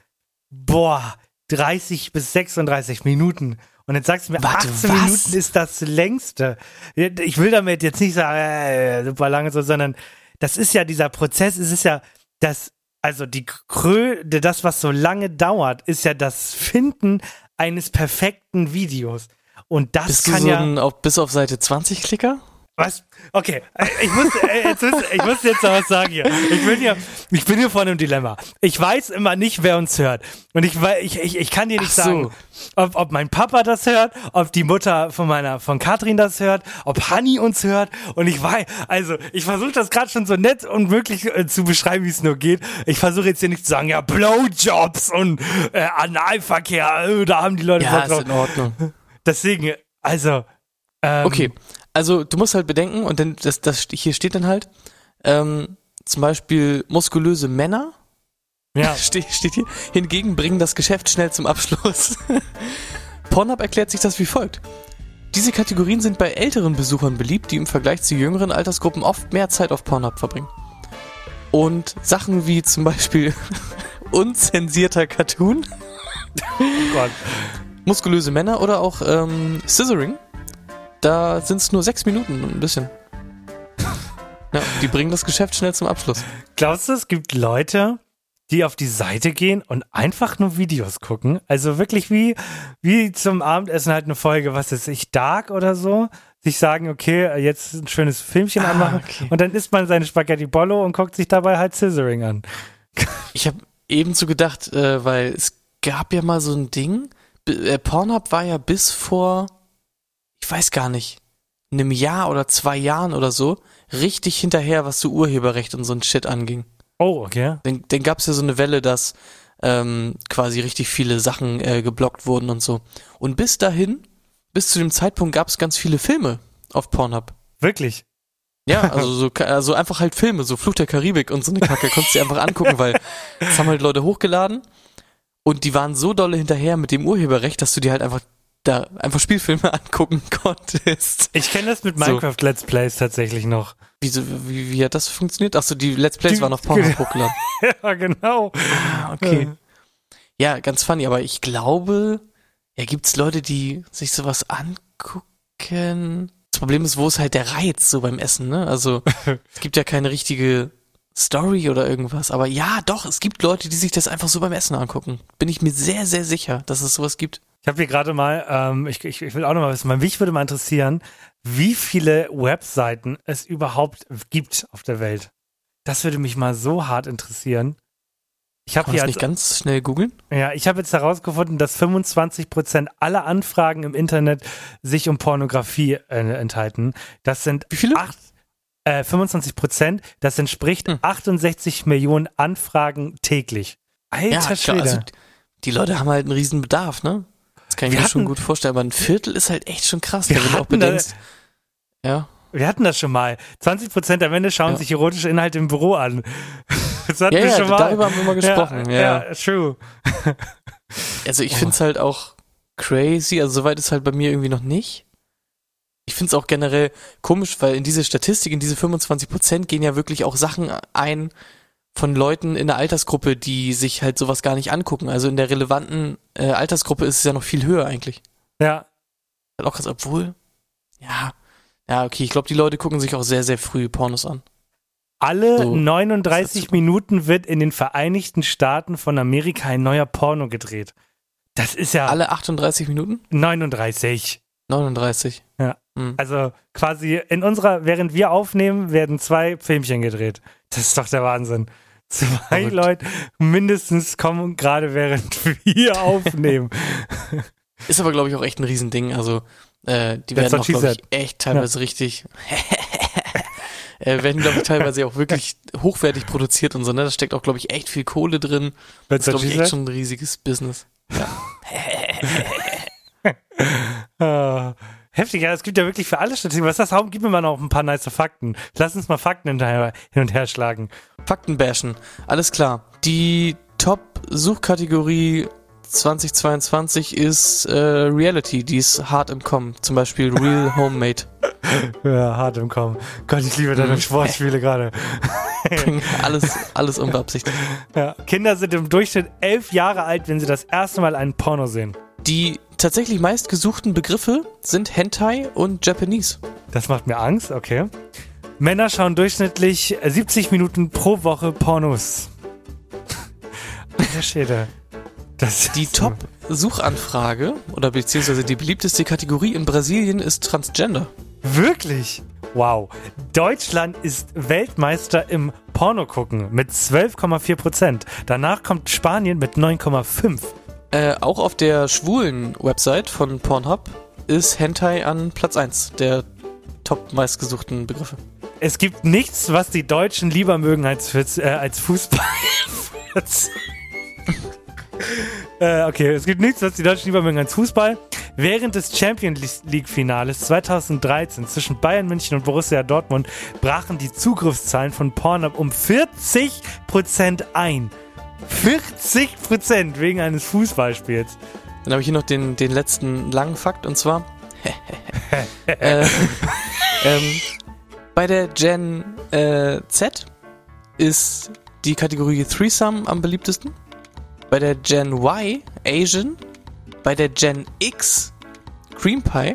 boah, 30 bis 36 Minuten. Und jetzt sagst du mir, Warte, 18 was? Minuten ist das längste. Ich will damit jetzt nicht sagen, äh, super lange so, sondern das ist ja dieser Prozess, es ist ja das, also die Krö, das, was so lange dauert, ist ja das Finden eines perfekten Videos. Und das Bist du kann so ja. ein auf, bis auf Seite 20 Klicker? Was? Okay, äh, ich muss, äh, jetzt, ich muss jetzt noch was sagen hier. Ich bin hier, ich bin hier vor einem Dilemma. Ich weiß immer nicht, wer uns hört. Und ich, ich, ich, ich kann dir nicht so. sagen, ob, ob mein Papa das hört, ob die Mutter von meiner, von Katrin das hört, ob Hanni uns hört. Und ich weiß, also ich versuche das gerade schon so nett und möglich äh, zu beschreiben, wie es nur geht. Ich versuche jetzt hier nicht zu sagen, ja, Blowjobs und äh, Analverkehr, äh, da haben die Leute Ja, Bock ist drauf. in Ordnung. Deswegen, also. Ähm, Okay, also du musst halt bedenken, und dann das, das hier steht dann halt, ähm, zum Beispiel muskulöse Männer, Ja. steht, steht hier, hingegen bringen das Geschäft schnell zum Abschluss. Pornhub erklärt sich das wie folgt. Diese Kategorien sind bei älteren Besuchern beliebt, die im Vergleich zu jüngeren Altersgruppen oft mehr Zeit auf Pornhub verbringen. Und Sachen wie zum Beispiel unzensierter Cartoon, Oh Gott. muskulöse Männer oder auch ähm, Scissoring, da sind es nur sechs Minuten und ein bisschen. Ja, die bringen das Geschäft schnell zum Abschluss. Glaubst du, es gibt Leute, die auf die Seite gehen und einfach nur Videos gucken? Also wirklich wie, wie zum Abendessen halt eine Folge, was ist ich, Dark oder so? Sich sagen, okay, jetzt ein schönes Filmchen Ah, anmachen okay. und dann isst man seine Spaghetti Bollo und guckt sich dabei halt Scissoring an. Ich habe ebenso gedacht, äh, weil es gab ja mal so ein Ding. B äh, Pornhub war ja bis vor, ich weiß gar nicht, einem Jahr oder zwei Jahren oder so, richtig hinterher, was so Urheberrecht und so ein Shit anging. Oh, okay. Dann, dann gab es ja so eine Welle, dass ähm, quasi richtig viele Sachen äh, geblockt wurden und so. Und bis dahin, bis zu dem Zeitpunkt gab es ganz viele Filme auf Pornhub. Wirklich. Ja, also so also einfach halt Filme, so Fluch der Karibik und so eine Kacke, konntest du dir einfach angucken, weil das haben halt Leute hochgeladen und die waren so dolle hinterher mit dem Urheberrecht, dass du dir halt einfach da einfach Spielfilme angucken konntest. Ich kenne das mit So. Minecraft Let's Plays tatsächlich noch. Wieso, wie, wie hat das funktioniert? Achso, die Let's Plays Die- waren auf Pornhub hochgeladen. ja, genau. Ah, okay. Ja, ganz funny, aber ich glaube, ja, gibt's Leute, die sich sowas angucken. Das Problem ist, wo ist halt der Reiz so beim Essen, ne? Also, es gibt ja keine richtige Story oder irgendwas. Aber ja, doch, es gibt Leute, die sich das einfach so beim Essen angucken. Bin ich mir sehr, sehr sicher, dass es sowas gibt. Ich habe hier gerade mal, ähm, ich, ich, ich will auch noch mal wissen, mich würde mal interessieren, wie viele Webseiten es überhaupt gibt auf der Welt. Das würde mich mal so hart interessieren. Ich habe hier das nicht als, ganz schnell googeln? ja, ich habe jetzt herausgefunden, dass 25 Prozent aller Anfragen im Internet sich um Pornografie äh, enthalten. Das sind Wie viele? acht, äh, 25 Prozent. Das entspricht Hm. 68 Millionen Anfragen täglich. Alter Ja, Schwede. also, die Leute haben halt einen riesen Bedarf, ne? Kann ich mir schon hatten- gut vorstellen, aber ein Viertel ist halt echt schon krass, Wir du auch hatten da- bedenkst. Ja. Wir hatten das schon mal. 20 Prozent der Männer schauen Ja. sich erotische Inhalte im Büro an. Das hatten Ja, wir ja, schon mal. darüber haben wir mal gesprochen, ja. ja true. Also ich Oh. find's halt auch crazy, also soweit ist halt bei mir irgendwie noch nicht. Ich find's auch generell komisch, weil in diese Statistik, in diese 25% gehen ja wirklich auch Sachen ein von Leuten in der Altersgruppe, die sich halt sowas gar nicht angucken. Also in der relevanten äh, Altersgruppe ist es ja noch viel höher eigentlich. Ja. Halt auch krass, obwohl, ja, ja, okay, ich glaube, die Leute gucken sich auch sehr, sehr früh Pornos an. Alle So. 39 super. Minuten wird in den Vereinigten Staaten von Amerika ein neuer Porno gedreht. Das ist ja Alle 38 Minuten? 39. 39. Ja. Hm. Also quasi in unserer, während wir aufnehmen, werden zwei Filmchen gedreht. Das ist doch der Wahnsinn. Zwei Verrückt. Leute mindestens kommen gerade während wir aufnehmen. Ist aber, glaube ich, auch echt ein Riesending. Also, Äh, die That's werden auch, glaube ich, echt teilweise richtig, äh, werden, glaube ich, teilweise auch wirklich hochwertig produziert und so, ne? Da steckt auch, glaube ich, echt viel Kohle drin. Das That's ist, what glaube ich, echt schon ein riesiges Business. Ah, heftig, ja, es gibt ja wirklich für alle Statistiken. Was ist das? Warum gib mir mal noch ein paar nice Fakten? Lass uns mal Fakten hinterher, hin und her schlagen. Fakten bashen. Alles klar. Die Top-Suchkategorie 2022 ist äh, Reality, die ist hart im Kommen. Zum Beispiel Real Homemade. Ja, hart im Kommen. Gott, ich liebe deine Mhm. Sportspiele gerade. alles, alles unbeabsichtigt. Ja. Kinder sind im Durchschnitt elf Jahre alt, wenn sie das erste Mal einen Porno sehen. Die tatsächlich meistgesuchten Begriffe sind Hentai und Japanese. Das macht mir Angst, okay. Männer schauen durchschnittlich 70 Minuten pro Woche Pornos. Alter Schäde. Das Die Top-Suchanfrage oder beziehungsweise die beliebteste Kategorie in Brasilien ist Transgender. Wirklich? Wow. Deutschland ist Weltmeister im Porno-Gucken mit 12,4 Prozent. Danach kommt Spanien mit 9,5. Äh, auch auf der schwulen Website von Pornhub ist Hentai an Platz 1 der top meistgesuchten Begriffe. Es gibt nichts, was die Deutschen lieber mögen als, äh, als Fußball. äh, okay, es gibt nichts, was die Deutschen lieber mögen als Fußball. Während des Champions League-Finales 2013 zwischen Bayern München und Borussia Dortmund brachen die Zugriffszahlen von Pornhub um 40% ein. 40% wegen eines Fußballspiels. Dann habe ich hier noch den, den letzten langen Fakt und zwar äh, ähm, bei der Gen äh, Z ist die Kategorie Threesome am beliebtesten. Bei der Gen Y Asian. Bei der Gen X Cream Pie.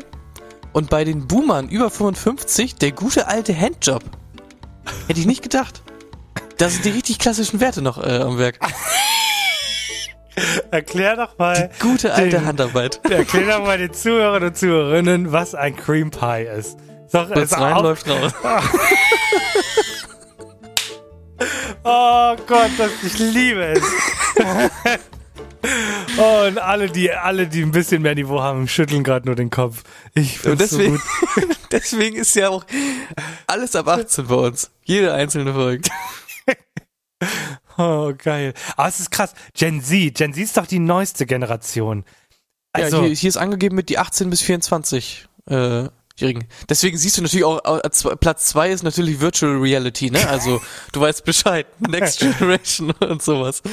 Und bei den Boomern über 55 der gute alte Handjob. Hätte ich nicht gedacht. Da sind die richtig klassischen Werte noch äh, am Werk. Erklär doch mal. Gute alte Den- Handarbeit. Erklär doch mal den Zuhörern und Zuhörerinnen, was ein Cream Pie ist. Doch, Kurz ist rein, auch- läuft raus. Oh Gott, das, ich liebe es. oh, und alle die, alle, die ein bisschen mehr Niveau haben, schütteln gerade nur den Kopf. Ich Und find's so deswegen, gut. deswegen ist ja auch alles ab 18 bei uns. Jede einzelne Folge. Oh, geil. Aber es ist krass. Gen Z, Gen Z ist doch die neueste Generation. Also, ja, hier, hier ist angegeben mit die 18 bis 24 äh, Jährigen. Deswegen siehst du natürlich auch, Platz 2 ist natürlich Virtual Reality, ne? Also du weißt Bescheid. Next Generation und sowas.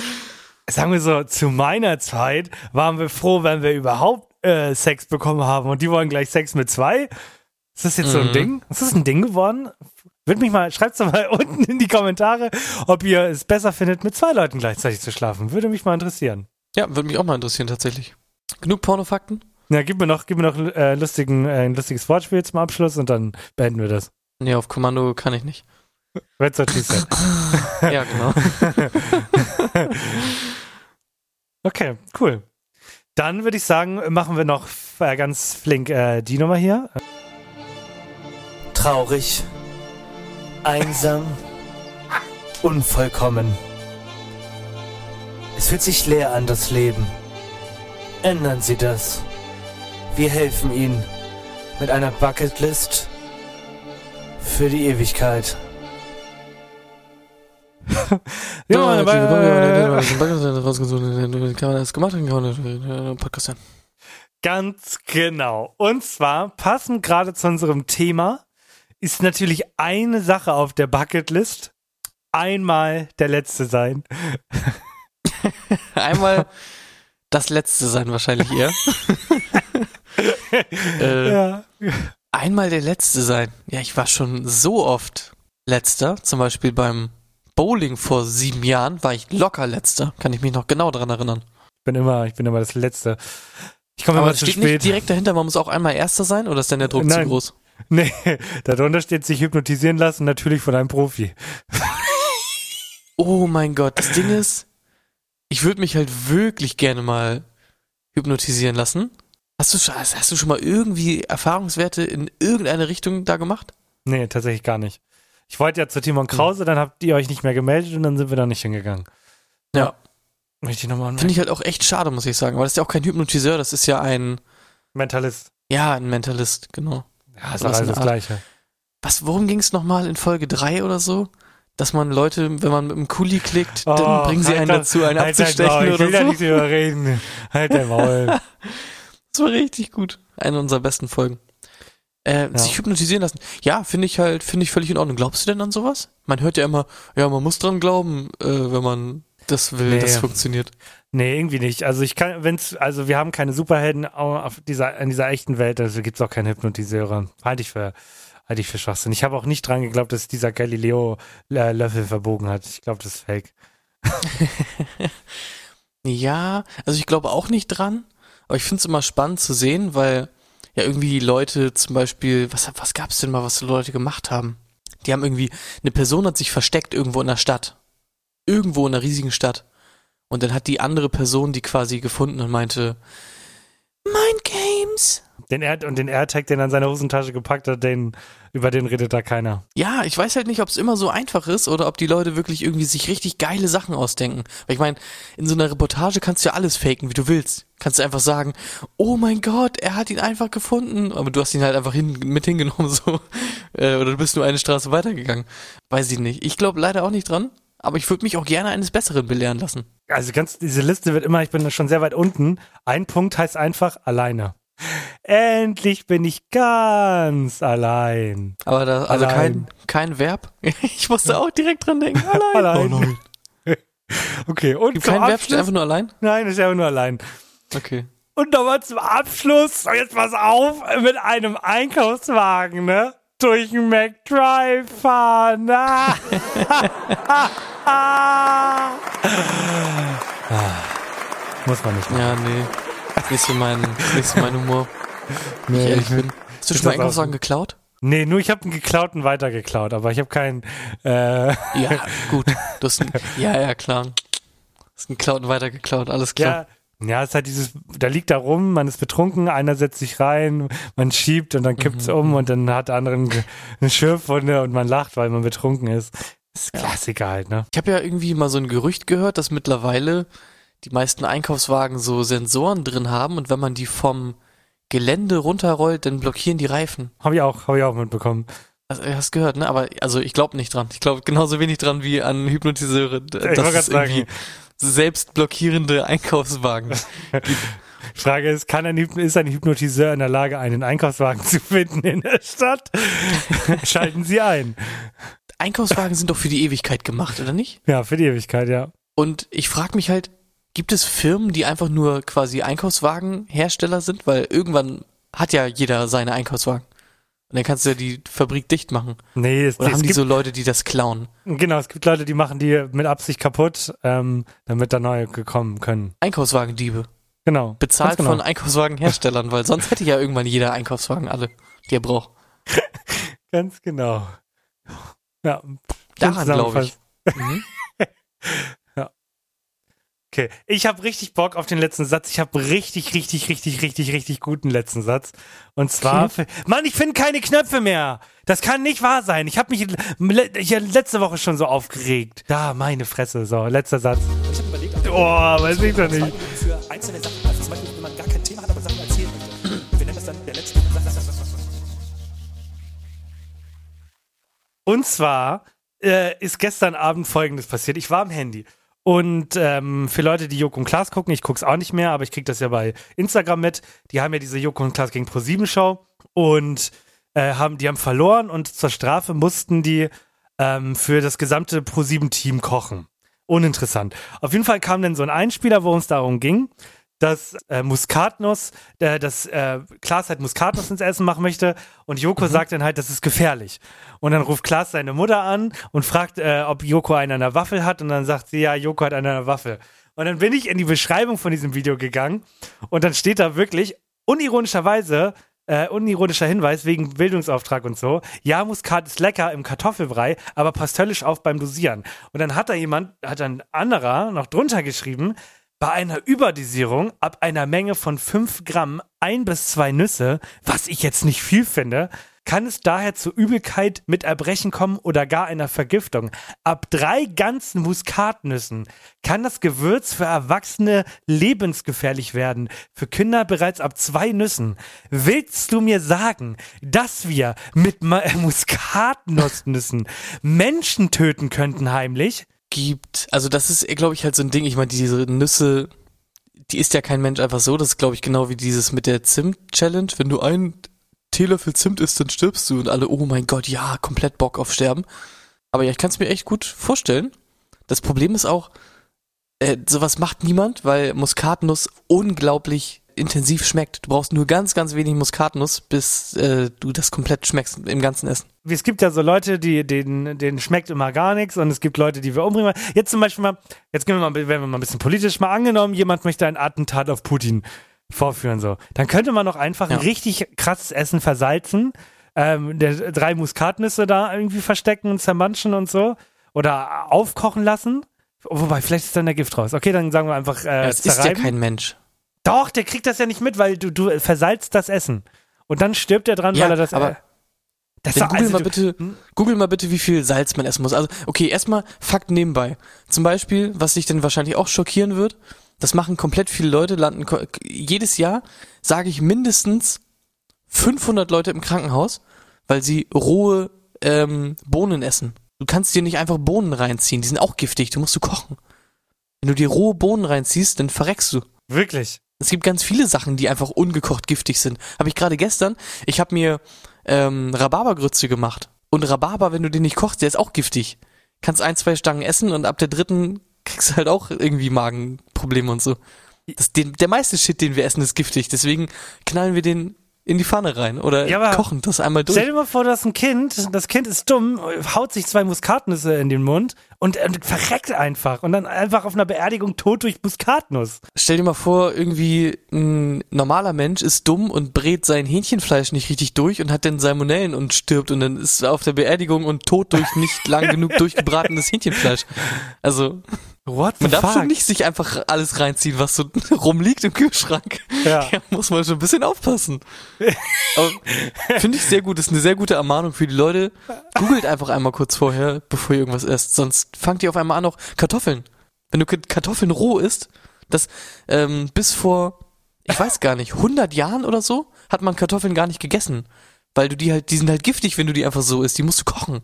sagen wir so, zu meiner Zeit waren wir froh, wenn wir überhaupt äh, Sex bekommen haben und die wollen gleich Sex mit zwei. Ist das jetzt so ein Mhm. Ding? Ist das ein Ding geworden? Würde mich mal, schreibt's doch mal unten in die Kommentare, ob ihr es besser findet, mit zwei Leuten gleichzeitig zu schlafen. Würde mich mal interessieren. Ja, würde mich auch mal interessieren tatsächlich. Genug Pornofakten? Ja, gib mir noch, gib mir noch äh, lustigen, äh, ein lustiges Wortspiel zum Abschluss und dann beenden wir das. Nee, auf Kommando kann ich nicht. Red Peppers. Ja, genau. Okay, cool. Dann würde ich sagen, machen wir noch äh, ganz flink äh, die Nummer hier. Traurig, einsam, unvollkommen. Es fühlt sich leer an, das Leben. Ändern Sie das. Wir helfen Ihnen mit einer Bucketlist für die Ewigkeit. Ja, aber, Kann man das gemacht haben? Kann man Podcast hören. Ganz genau. Und zwar, passend gerade zu unserem Thema, ist natürlich eine Sache auf der Bucketlist. Einmal der Letzte sein. Einmal das letzte sein wahrscheinlich eher. äh, Ja. Einmal der Letzte sein. Ja, ich war schon so oft Letzter. Zum Beispiel beim Bowling vor sieben Jahren war ich locker Letzter. Kann ich mich noch genau daran erinnern. Ich bin immer, ich bin immer das Letzte. Ich komme Aber immer zu steht spät. nicht direkt dahinter, man muss auch einmal Erster sein oder ist denn der Druck Nein. zu groß? Nee, darunter steht sich hypnotisieren lassen, natürlich von einem Profi. Oh mein Gott, das Ding ist, ich würde mich halt wirklich gerne mal hypnotisieren lassen. Hast du, schon- hast du schon mal irgendwie Erfahrungswerte in irgendeine Richtung da gemacht? Nee, tatsächlich gar nicht. Ich wollte ja zu Timon Krause, dann habt ihr euch nicht mehr gemeldet und dann sind wir da nicht hingegangen. Ja. Möchte ich nochmal Finde ich halt auch echt schade, muss ich sagen. Weil das ist ja auch kein Hypnotiseur, das ist ja ein, Mentalist. Ja, ein Mentalist, genau. Ja, ist alles das. Gleiche. Was, worum ging es nochmal in Folge 3 oder so? Dass man Leute, wenn man mit dem Kuli klickt, dann Oh, bringen sie halt einen dazu, einen halt abzustechen Maul, ich will oder da so. nicht drüber reden. Halt dein Maul. Das war richtig gut. Eine unserer besten Folgen. Äh, Ja. Sich hypnotisieren lassen. Ja, finde ich halt, finde ich völlig in Ordnung. Glaubst du denn an sowas? Man hört ja immer, ja, man muss dran glauben, äh, wenn man das will, Nee. das funktioniert. Nee, irgendwie nicht. Also ich kann, wenn's, also wir haben keine Superhelden au- auf dieser, in dieser echten Welt, also gibt's auch keine Hypnotiseure. Halte ich für, halte ich für Schwachsinn. Ich habe auch nicht dran geglaubt, dass dieser Galileo äh, Löffel verbogen hat. Ich glaube, das ist fake. Ja, also ich glaube auch nicht dran, aber ich finde es immer spannend zu sehen, weil ja irgendwie Leute zum Beispiel, was, was gab's denn mal, was Leute gemacht haben? Die haben irgendwie, eine Person hat sich versteckt irgendwo in der Stadt. Irgendwo in einer riesigen Stadt. Und dann hat die andere Person die quasi gefunden und meinte, Mind Games. Den Air und den AirTag, den er in seine Hosentasche gepackt hat, den, über den redet da keiner. Ja, ich weiß halt nicht, ob es immer so einfach ist oder ob die Leute wirklich irgendwie sich richtig geile Sachen ausdenken. Weil ich meine, in so einer Reportage kannst du ja alles faken, wie du willst. Kannst du einfach sagen, oh mein Gott, er hat ihn einfach gefunden. Aber du hast ihn halt einfach hin, mit hingenommen, so. Äh, Oder du bist nur eine Straße weitergegangen. Weiß ich nicht. Ich glaube leider auch nicht dran. Aber ich würde mich auch gerne eines Besseren belehren lassen. Also ganz, diese Liste wird immer, ich bin schon sehr weit unten. Ein Punkt heißt einfach alleine. Endlich bin ich ganz allein. Aber da, also Allein. kein, kein Verb. Ich musste auch direkt dran denken. Allein. Allein. Okay, und Gibt zum kein Verb, Abschluss. einfach nur allein? Nein, ist ja nur allein. Okay. Und nochmal zum Abschluss, so jetzt pass auf, mit einem Einkaufswagen, ne? Durch den McDrive fahren. Ah. Muss man nicht machen. Ja, nee. Ist nicht so mein, ist nicht so mein Humor. Ich Nee, ehrlich ich bin. Hast du ich schon mal das Einkaufswagen geklaut? Nee, nur ich habe einen geklauten weitergeklaut, aber ich habe keinen. Äh, Ja, gut. Du hast einen, ja, ja, klar. Du hast einen geklauten weitergeklaut, alles klar. ja, ja, es ist halt dieses, da liegt da rum, man ist betrunken, einer setzt sich rein, man schiebt und dann kippt's Mhm, um und dann hat der andere eine, eine Schürfwunde und man lacht, weil man betrunken ist. Das ist Klassiker halt, ne? Ich habe ja irgendwie mal so ein Gerücht gehört, dass mittlerweile die meisten Einkaufswagen so Sensoren drin haben und wenn man die vom Gelände runterrollt, dann blockieren die Reifen. Habe ich auch, habe ich auch mitbekommen. Also, du hast gehört, ne? Aber also ich glaube nicht dran. Ich glaube genauso wenig dran wie an Hypnotiseure. wollte Das grad ist irgendwie sagen. Selbst blockierende Einkaufswagen. Frage ist, kann ein, ist ein Hypnotiseur in der Lage, einen Einkaufswagen zu finden in der Stadt? Schalten Sie ein. Einkaufswagen sind doch für die Ewigkeit gemacht, oder nicht? Ja, für die Ewigkeit, ja. Und ich frage mich halt, gibt es Firmen, die einfach nur quasi Einkaufswagenhersteller sind? Weil irgendwann hat ja jeder seine Einkaufswagen. Und dann kannst du ja die Fabrik dicht machen. Nee, es, Oder es haben die gibt, so Leute, die das klauen? genau, es gibt Leute, die machen die mit Absicht kaputt, ähm, damit da neue gekommen können. Einkaufswagendiebe. Genau. Bezahlt genau. von Einkaufswagenherstellern, weil sonst hätte ja irgendwann jeder Einkaufswagen alle, die er braucht. Ganz genau. Ja. Daran glaube ich. Mhm. Okay, ich habe richtig Bock auf den letzten Satz. Ich habe richtig, richtig, richtig, richtig, richtig guten letzten Satz. Und zwar, Mann, ich finde keine Knöpfe mehr. Das kann nicht wahr sein. Ich habe mich le- ich letzte Woche schon so aufgeregt. Da, meine Fresse. So, letzter Satz. Oh, weiß ich doch nicht. für einzelne Sachen. Also zum Beispiel, wenn man gar kein Thema hat, aber Sachen erzählen möchte. Wir nennen das dann der letzte. Und zwar äh, ist gestern Abend Folgendes passiert. Ich war am Handy. Und ähm, für Leute, die Joko und Klaas gucken, ich guck's auch nicht mehr, aber ich krieg das ja bei Instagram mit. Die haben ja diese Joko und Klaas gegen Pro7 Show und äh, haben, die haben verloren und zur Strafe mussten die ähm, für das gesamte Pro7 Team kochen. Uninteressant. Auf jeden Fall kam dann so ein Einspieler, wo es darum ging, dass äh, Muskatnuss, äh, dass äh, Klaas halt Muskatnuss ins Essen machen möchte und Joko sagt dann halt, das ist gefährlich. Und dann ruft Klaas seine Mutter an und fragt, äh, ob Joko einen an der Waffel hat und dann sagt sie, ja, Joko hat einen an der Waffel. Und dann bin ich in die Beschreibung von diesem Video gegangen und dann steht da wirklich unironischerweise äh, unironischer Hinweis wegen Bildungsauftrag und so. Ja, Muskat ist lecker im Kartoffelbrei, aber passt höllisch auf beim Dosieren. Und dann hat da jemand, hat ein anderer noch drunter geschrieben, bei einer Überdosierung ab einer Menge von 5 Gramm ein bis zwei Nüsse, was ich jetzt nicht viel finde, kann es daher zu Übelkeit mit Erbrechen kommen oder gar einer Vergiftung. Ab drei ganzen Muskatnüssen kann das Gewürz für Erwachsene lebensgefährlich werden, für Kinder bereits ab zwei Nüssen. Willst du mir sagen, dass wir mit Muskatnussnüssen Menschen töten könnten heimlich? Gibt, also das ist, glaube ich, halt so ein Ding. Ich meine, diese Nüsse, die isst ja kein Mensch einfach so. Das ist, glaube ich, genau wie dieses mit der Zimt-Challenge. Wenn du einen Teelöffel Zimt isst, dann stirbst du. Und alle, oh mein Gott, ja, komplett Bock auf Sterben. Aber ja, ich kann es mir echt gut vorstellen. Das Problem ist auch, äh, sowas macht niemand, weil Muskatnuss unglaublich intensiv schmeckt. Du brauchst nur ganz, ganz wenig Muskatnuss, bis äh, du das komplett schmeckst im ganzen Essen. Es gibt ja so Leute, die denen, denen schmeckt immer gar nichts und es gibt Leute, die wir umbringen. Jetzt zum Beispiel mal, jetzt gehen wir mal, werden wir mal ein bisschen politisch mal angenommen, jemand möchte ein Attentat auf Putin vorführen, so. Dann könnte man doch einfach Ja. ein richtig krasses Essen versalzen, ähm, der, drei Muskatnüsse da irgendwie verstecken und zermanschen und so. Oder aufkochen lassen. Wobei, vielleicht ist dann der Gift raus. Okay, dann sagen wir einfach äh, Es ist ja zerreiben. kein Mensch. Doch, der kriegt das ja nicht mit, weil du, du versalzt das Essen. Und dann stirbt er dran, Ja, weil er das. aber äh, das Dann ist doch- google also mal bitte, google mal bitte, wie viel Salz man essen muss. Also, okay, erstmal Fakt nebenbei. Zum Beispiel, was dich dann wahrscheinlich auch schockieren wird, das machen komplett viele Leute, landen, jedes Jahr sage ich mindestens 500 Leute im Krankenhaus, weil sie rohe ähm, Bohnen essen. Du kannst dir nicht einfach Bohnen reinziehen, die sind auch giftig, du musst du kochen. Wenn du dir rohe Bohnen reinziehst, dann verreckst du. Wirklich. Es gibt ganz viele Sachen, die einfach ungekocht giftig sind. Habe ich gerade gestern. Ich habe mir ähm, Rhabarbergrütze gemacht. Und Rhabarber, wenn du den nicht kochst, der ist auch giftig. Kannst ein, zwei Stangen essen und ab der dritten kriegst du halt auch irgendwie Magenprobleme und so. Das, den, der meiste Shit, den wir essen, ist giftig. Deswegen knallen wir den in die Pfanne rein oder Ja, kochen das einmal durch. Stell dir mal vor, du hast ein Kind, das Kind ist dumm, haut sich zwei Muskatnüsse in den Mund und, und verreckt einfach und dann einfach auf einer Beerdigung tot durch Muskatnuss. Stell dir mal vor, irgendwie ein normaler Mensch ist dumm und brät sein Hähnchenfleisch nicht richtig durch und hat dann Salmonellen und stirbt und dann ist er auf der Beerdigung und tot durch nicht lang genug durchgebratenes Hähnchenfleisch. Also, What man darf schon nicht sich einfach alles reinziehen, was so rumliegt im Kühlschrank. Ja. Da muss man schon ein bisschen aufpassen. Finde ich sehr gut. Das ist eine sehr gute Ermahnung für die Leute. Googelt einfach einmal kurz vorher, bevor ihr irgendwas esst. Sonst fangt ihr auf einmal an, auch Kartoffeln. Wenn du Kartoffeln roh isst, das ähm, bis vor, ich weiß gar nicht, 100 Jahren oder so, hat man Kartoffeln gar nicht gegessen. Weil du die halt, die sind halt giftig, wenn du die einfach so isst. Die musst du kochen.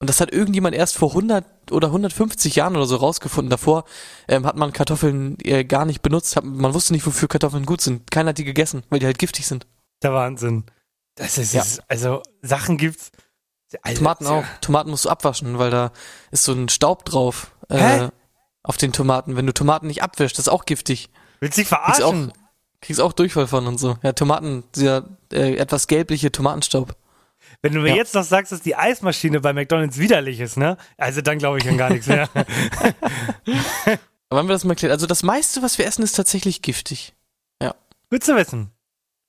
Und das hat irgendjemand erst vor 100 oder 150 Jahren oder so rausgefunden. Davor ähm, hat man Kartoffeln äh, gar nicht benutzt. Hat, man wusste nicht, wofür Kartoffeln gut sind. Keiner hat die gegessen, weil die halt giftig sind. Der Wahnsinn. Das ist, Ja. also Sachen gibt's. Also, Tomaten auch. Tomaten musst du abwaschen, weil da ist so ein Staub drauf äh, auf den Tomaten. Wenn du Tomaten nicht abwischst, das ist auch giftig. Willst du dich Kriegst auch, verarschen? kriegst auch Durchfall von und so. Ja, Tomaten, dieser äh, etwas gelbliche Tomatenstaub. Wenn du mir Ja. jetzt noch sagst, dass die Eismaschine bei McDonalds widerlich ist, ne? Also dann glaube ich an gar nichts mehr. Aber haben wir das mal erklärt? Also das meiste, was wir essen, ist tatsächlich giftig. Gut zu wissen.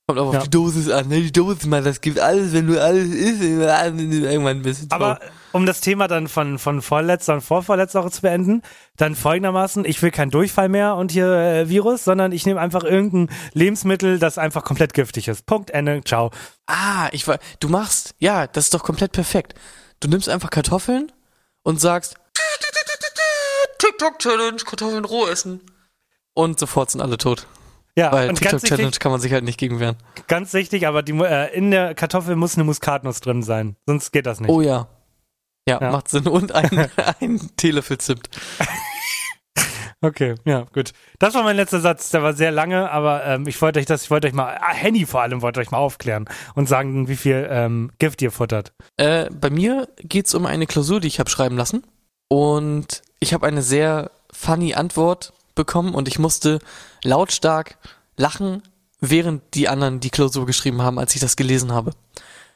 Kommt auch Ja. auf die Dosis an, ne? Die Dosis, man, das gibt alles, wenn du alles isst, irgendwann ein bisschen Aber drauf. um das Thema dann von, von vorletzter und vorvorletzter Woche zu beenden, dann folgendermaßen, ich will keinen Durchfall mehr und hier äh, Virus, sondern ich nehme einfach irgendein Lebensmittel, das einfach komplett giftig ist. Punkt, Ende, ciao. Ah, ich war, du machst, ja, das ist doch komplett perfekt. Du nimmst einfach Kartoffeln und sagst, TikTok-Challenge, Kartoffeln roh essen. Und sofort sind alle tot. Ja, Weil TikTok-Challenge wichtig, kann man sich halt nicht gegen wehren. ganz wichtig, aber die, äh, in der Kartoffel muss eine Muskatnuss drin sein, sonst geht das nicht. Oh ja. Ja, Ja. macht Sinn. Und ein, ein Teelöffel Zimt. Okay, ja, gut. Das war mein letzter Satz, der war sehr lange, aber ähm, ich wollte euch das, ich wollte euch mal, ah, Henny vor allem wollte euch mal aufklären und sagen, wie viel ähm, Gift ihr futtert. Äh, bei mir geht's um eine Klausur, die ich habe schreiben lassen. Und ich habe eine sehr funny Antwort bekommen und ich musste lautstark lachen, während die anderen die Klausur geschrieben haben, als ich das gelesen habe.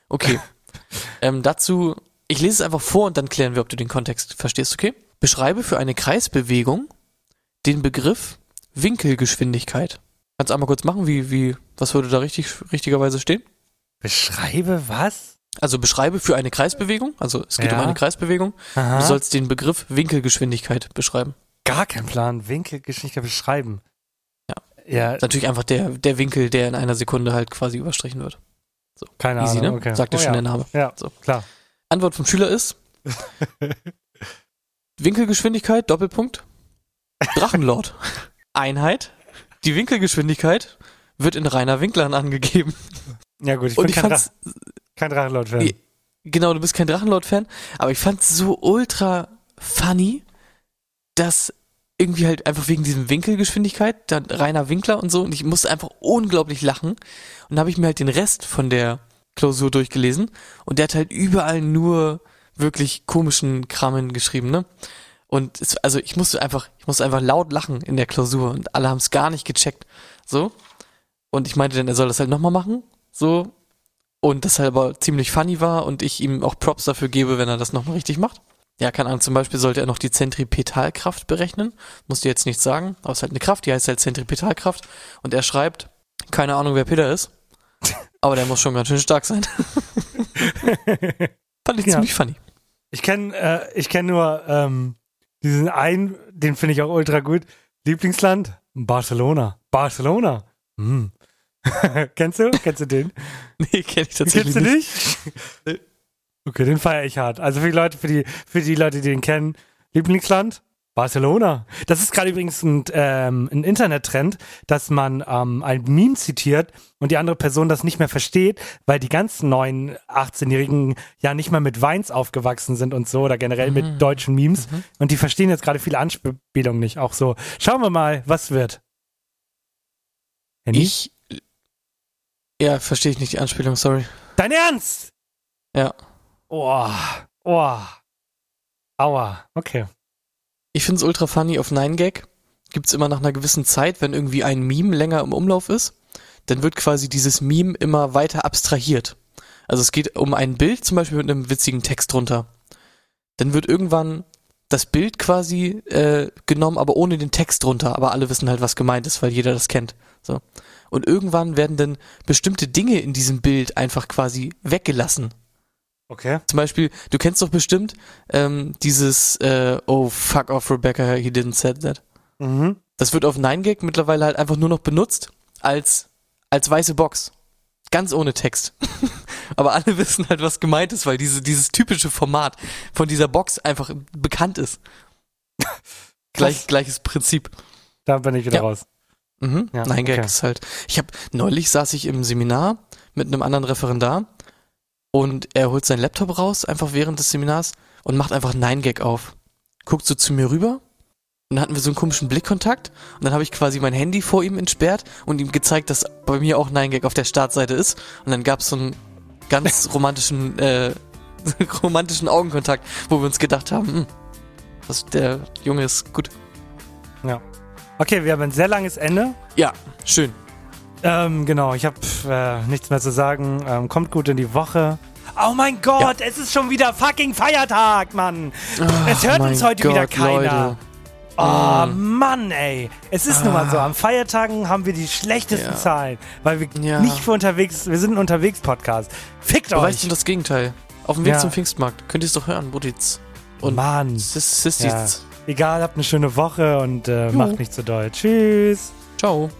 Okay. ähm, dazu, ich lese es einfach vor und dann klären wir, ob du den Kontext verstehst, okay? Beschreibe für eine Kreisbewegung den Begriff Winkelgeschwindigkeit. Kannst du einmal kurz machen, wie, wie, was würde da richtig, richtigerweise stehen? Beschreibe was? Also beschreibe für eine Kreisbewegung, also es geht Ja. um eine Kreisbewegung. Aha. Du sollst den Begriff Winkelgeschwindigkeit beschreiben. Gar kein Plan. Winkelgeschichte beschreiben. Ja. Ja, Das ist natürlich einfach der, der Winkel, der in einer Sekunde halt quasi überstrichen wird. Keine Easy, Ahnung, ne? okay. Sagt ja Oh schon ja. der Name. Ja, So. klar. Antwort vom Schüler ist Winkelgeschwindigkeit, Doppelpunkt, Drachenlord. Einheit. Die Winkelgeschwindigkeit wird in reiner Winklern angegeben. Ja gut, ich Und bin ich kein, Drach kein Drachenlord-Fan. Genau, du bist kein Drachenlord-Fan, aber ich fand's so ultra funny, dass irgendwie halt einfach wegen diesem Winkelgeschwindigkeit, dann reiner Winkler und so, und ich musste einfach unglaublich lachen. Und dann habe ich mir halt den Rest von der Klausur durchgelesen und der hat halt überall nur wirklich komischen Krammen geschrieben, ne? Und es, also ich musste einfach, ich musste einfach laut lachen in der Klausur und alle haben es gar nicht gecheckt. So. Und ich meinte dann, er soll das halt nochmal machen. So. Und das halt aber ziemlich funny war und ich ihm auch Props dafür gebe, wenn er das nochmal richtig macht. Ja, keine Ahnung, zum Beispiel sollte er noch die Zentripetalkraft berechnen. Musste jetzt nichts sagen, aber es ist halt eine Kraft, die heißt halt Zentripetalkraft. Und er schreibt, keine Ahnung, wer Peter ist, aber der muss schon ganz schön stark sein. Fand ich Ja. ziemlich funny. Ich kenne äh, ich kenn nur ähm, diesen einen, den finde ich auch ultra gut. Lieblingsland? Barcelona. Barcelona. Hm. Kennst du? Kennst du den? Nee, kenne ich tatsächlich Kennst du nicht. nicht? Okay, den feiere ich hart. Also für die Leute, für die, für die Leute, die den kennen, Lieblingsland? Barcelona. Das ist gerade übrigens ein, ähm, ein Internettrend, dass man ähm, ein Meme zitiert und die andere Person das nicht mehr versteht, weil die ganzen neuen 18-Jährigen ja nicht mal mit Weins aufgewachsen sind und so oder generell Mhm. mit deutschen Memes und die verstehen jetzt gerade viele Anspielungen nicht. Auch so. Schauen wir mal, was wird. Handy? Ich. Ja, verstehe ich nicht die Anspielung, sorry. Dein Ernst? Ja. Oh, oh. Aua. Okay. Ich find's ultra funny auf 9gag. Gibt's immer nach einer gewissen Zeit, wenn irgendwie ein Meme länger im Umlauf ist, dann wird quasi dieses Meme immer weiter abstrahiert. Also es geht um ein Bild, zum Beispiel mit einem witzigen Text drunter. Dann wird irgendwann das Bild quasi äh, genommen, aber ohne den Text drunter. Aber alle wissen halt, was gemeint ist, weil jeder das kennt. So. Und irgendwann werden dann bestimmte Dinge in diesem Bild einfach quasi weggelassen. Okay. Zum Beispiel, du kennst doch bestimmt ähm, dieses äh, Oh fuck off Rebecca, he didn't said that. Mhm. Das wird auf 9gag mittlerweile halt einfach nur noch benutzt als als weiße Box. Ganz ohne Text. Aber alle wissen halt, was gemeint ist, weil diese, dieses typische Format von dieser Box einfach bekannt ist. Gleich, gleiches Prinzip. Da bin ich wieder Ja. raus. Mhm. Ja, 9gag okay. ist halt. Ich habe neulich saß ich im Seminar mit einem anderen Referendar und er holt seinen Laptop raus, einfach während des Seminars und macht einfach 9gag auf. Guckt so zu mir rüber und dann hatten wir so einen komischen Blickkontakt und dann habe ich quasi mein Handy vor ihm entsperrt und ihm gezeigt, dass bei mir auch 9gag auf der Startseite ist und dann gab es so einen ganz romantischen äh, romantischen Augenkontakt, wo wir uns gedacht haben, hm, was der Junge ist gut. Ja. Okay, wir haben ein sehr langes Ende. Ja, schön. Ähm, genau, ich habe äh, nichts mehr zu sagen. Ähm, kommt gut in die Woche. Oh mein Gott, es ist schon wieder fucking Feiertag, Mann. es hört uns heute wieder Gott, keiner. Leute. Oh Mm. Mann, ey. Es ist nun mal so, am Feiertagen haben wir die schlechtesten Ja. Zahlen, weil wir Ja. nicht für unterwegs, wir sind ein Unterwegs-Podcast. Fickt Du weißt euch. du das Gegenteil. Auf dem Weg Ja. zum Pfingstmarkt. Könnt ihr es doch hören, Buditz. Und Mann. Sis, Sis, Ja. Egal, habt eine schöne Woche und äh, macht nicht so doll. Tschüss. Ciao.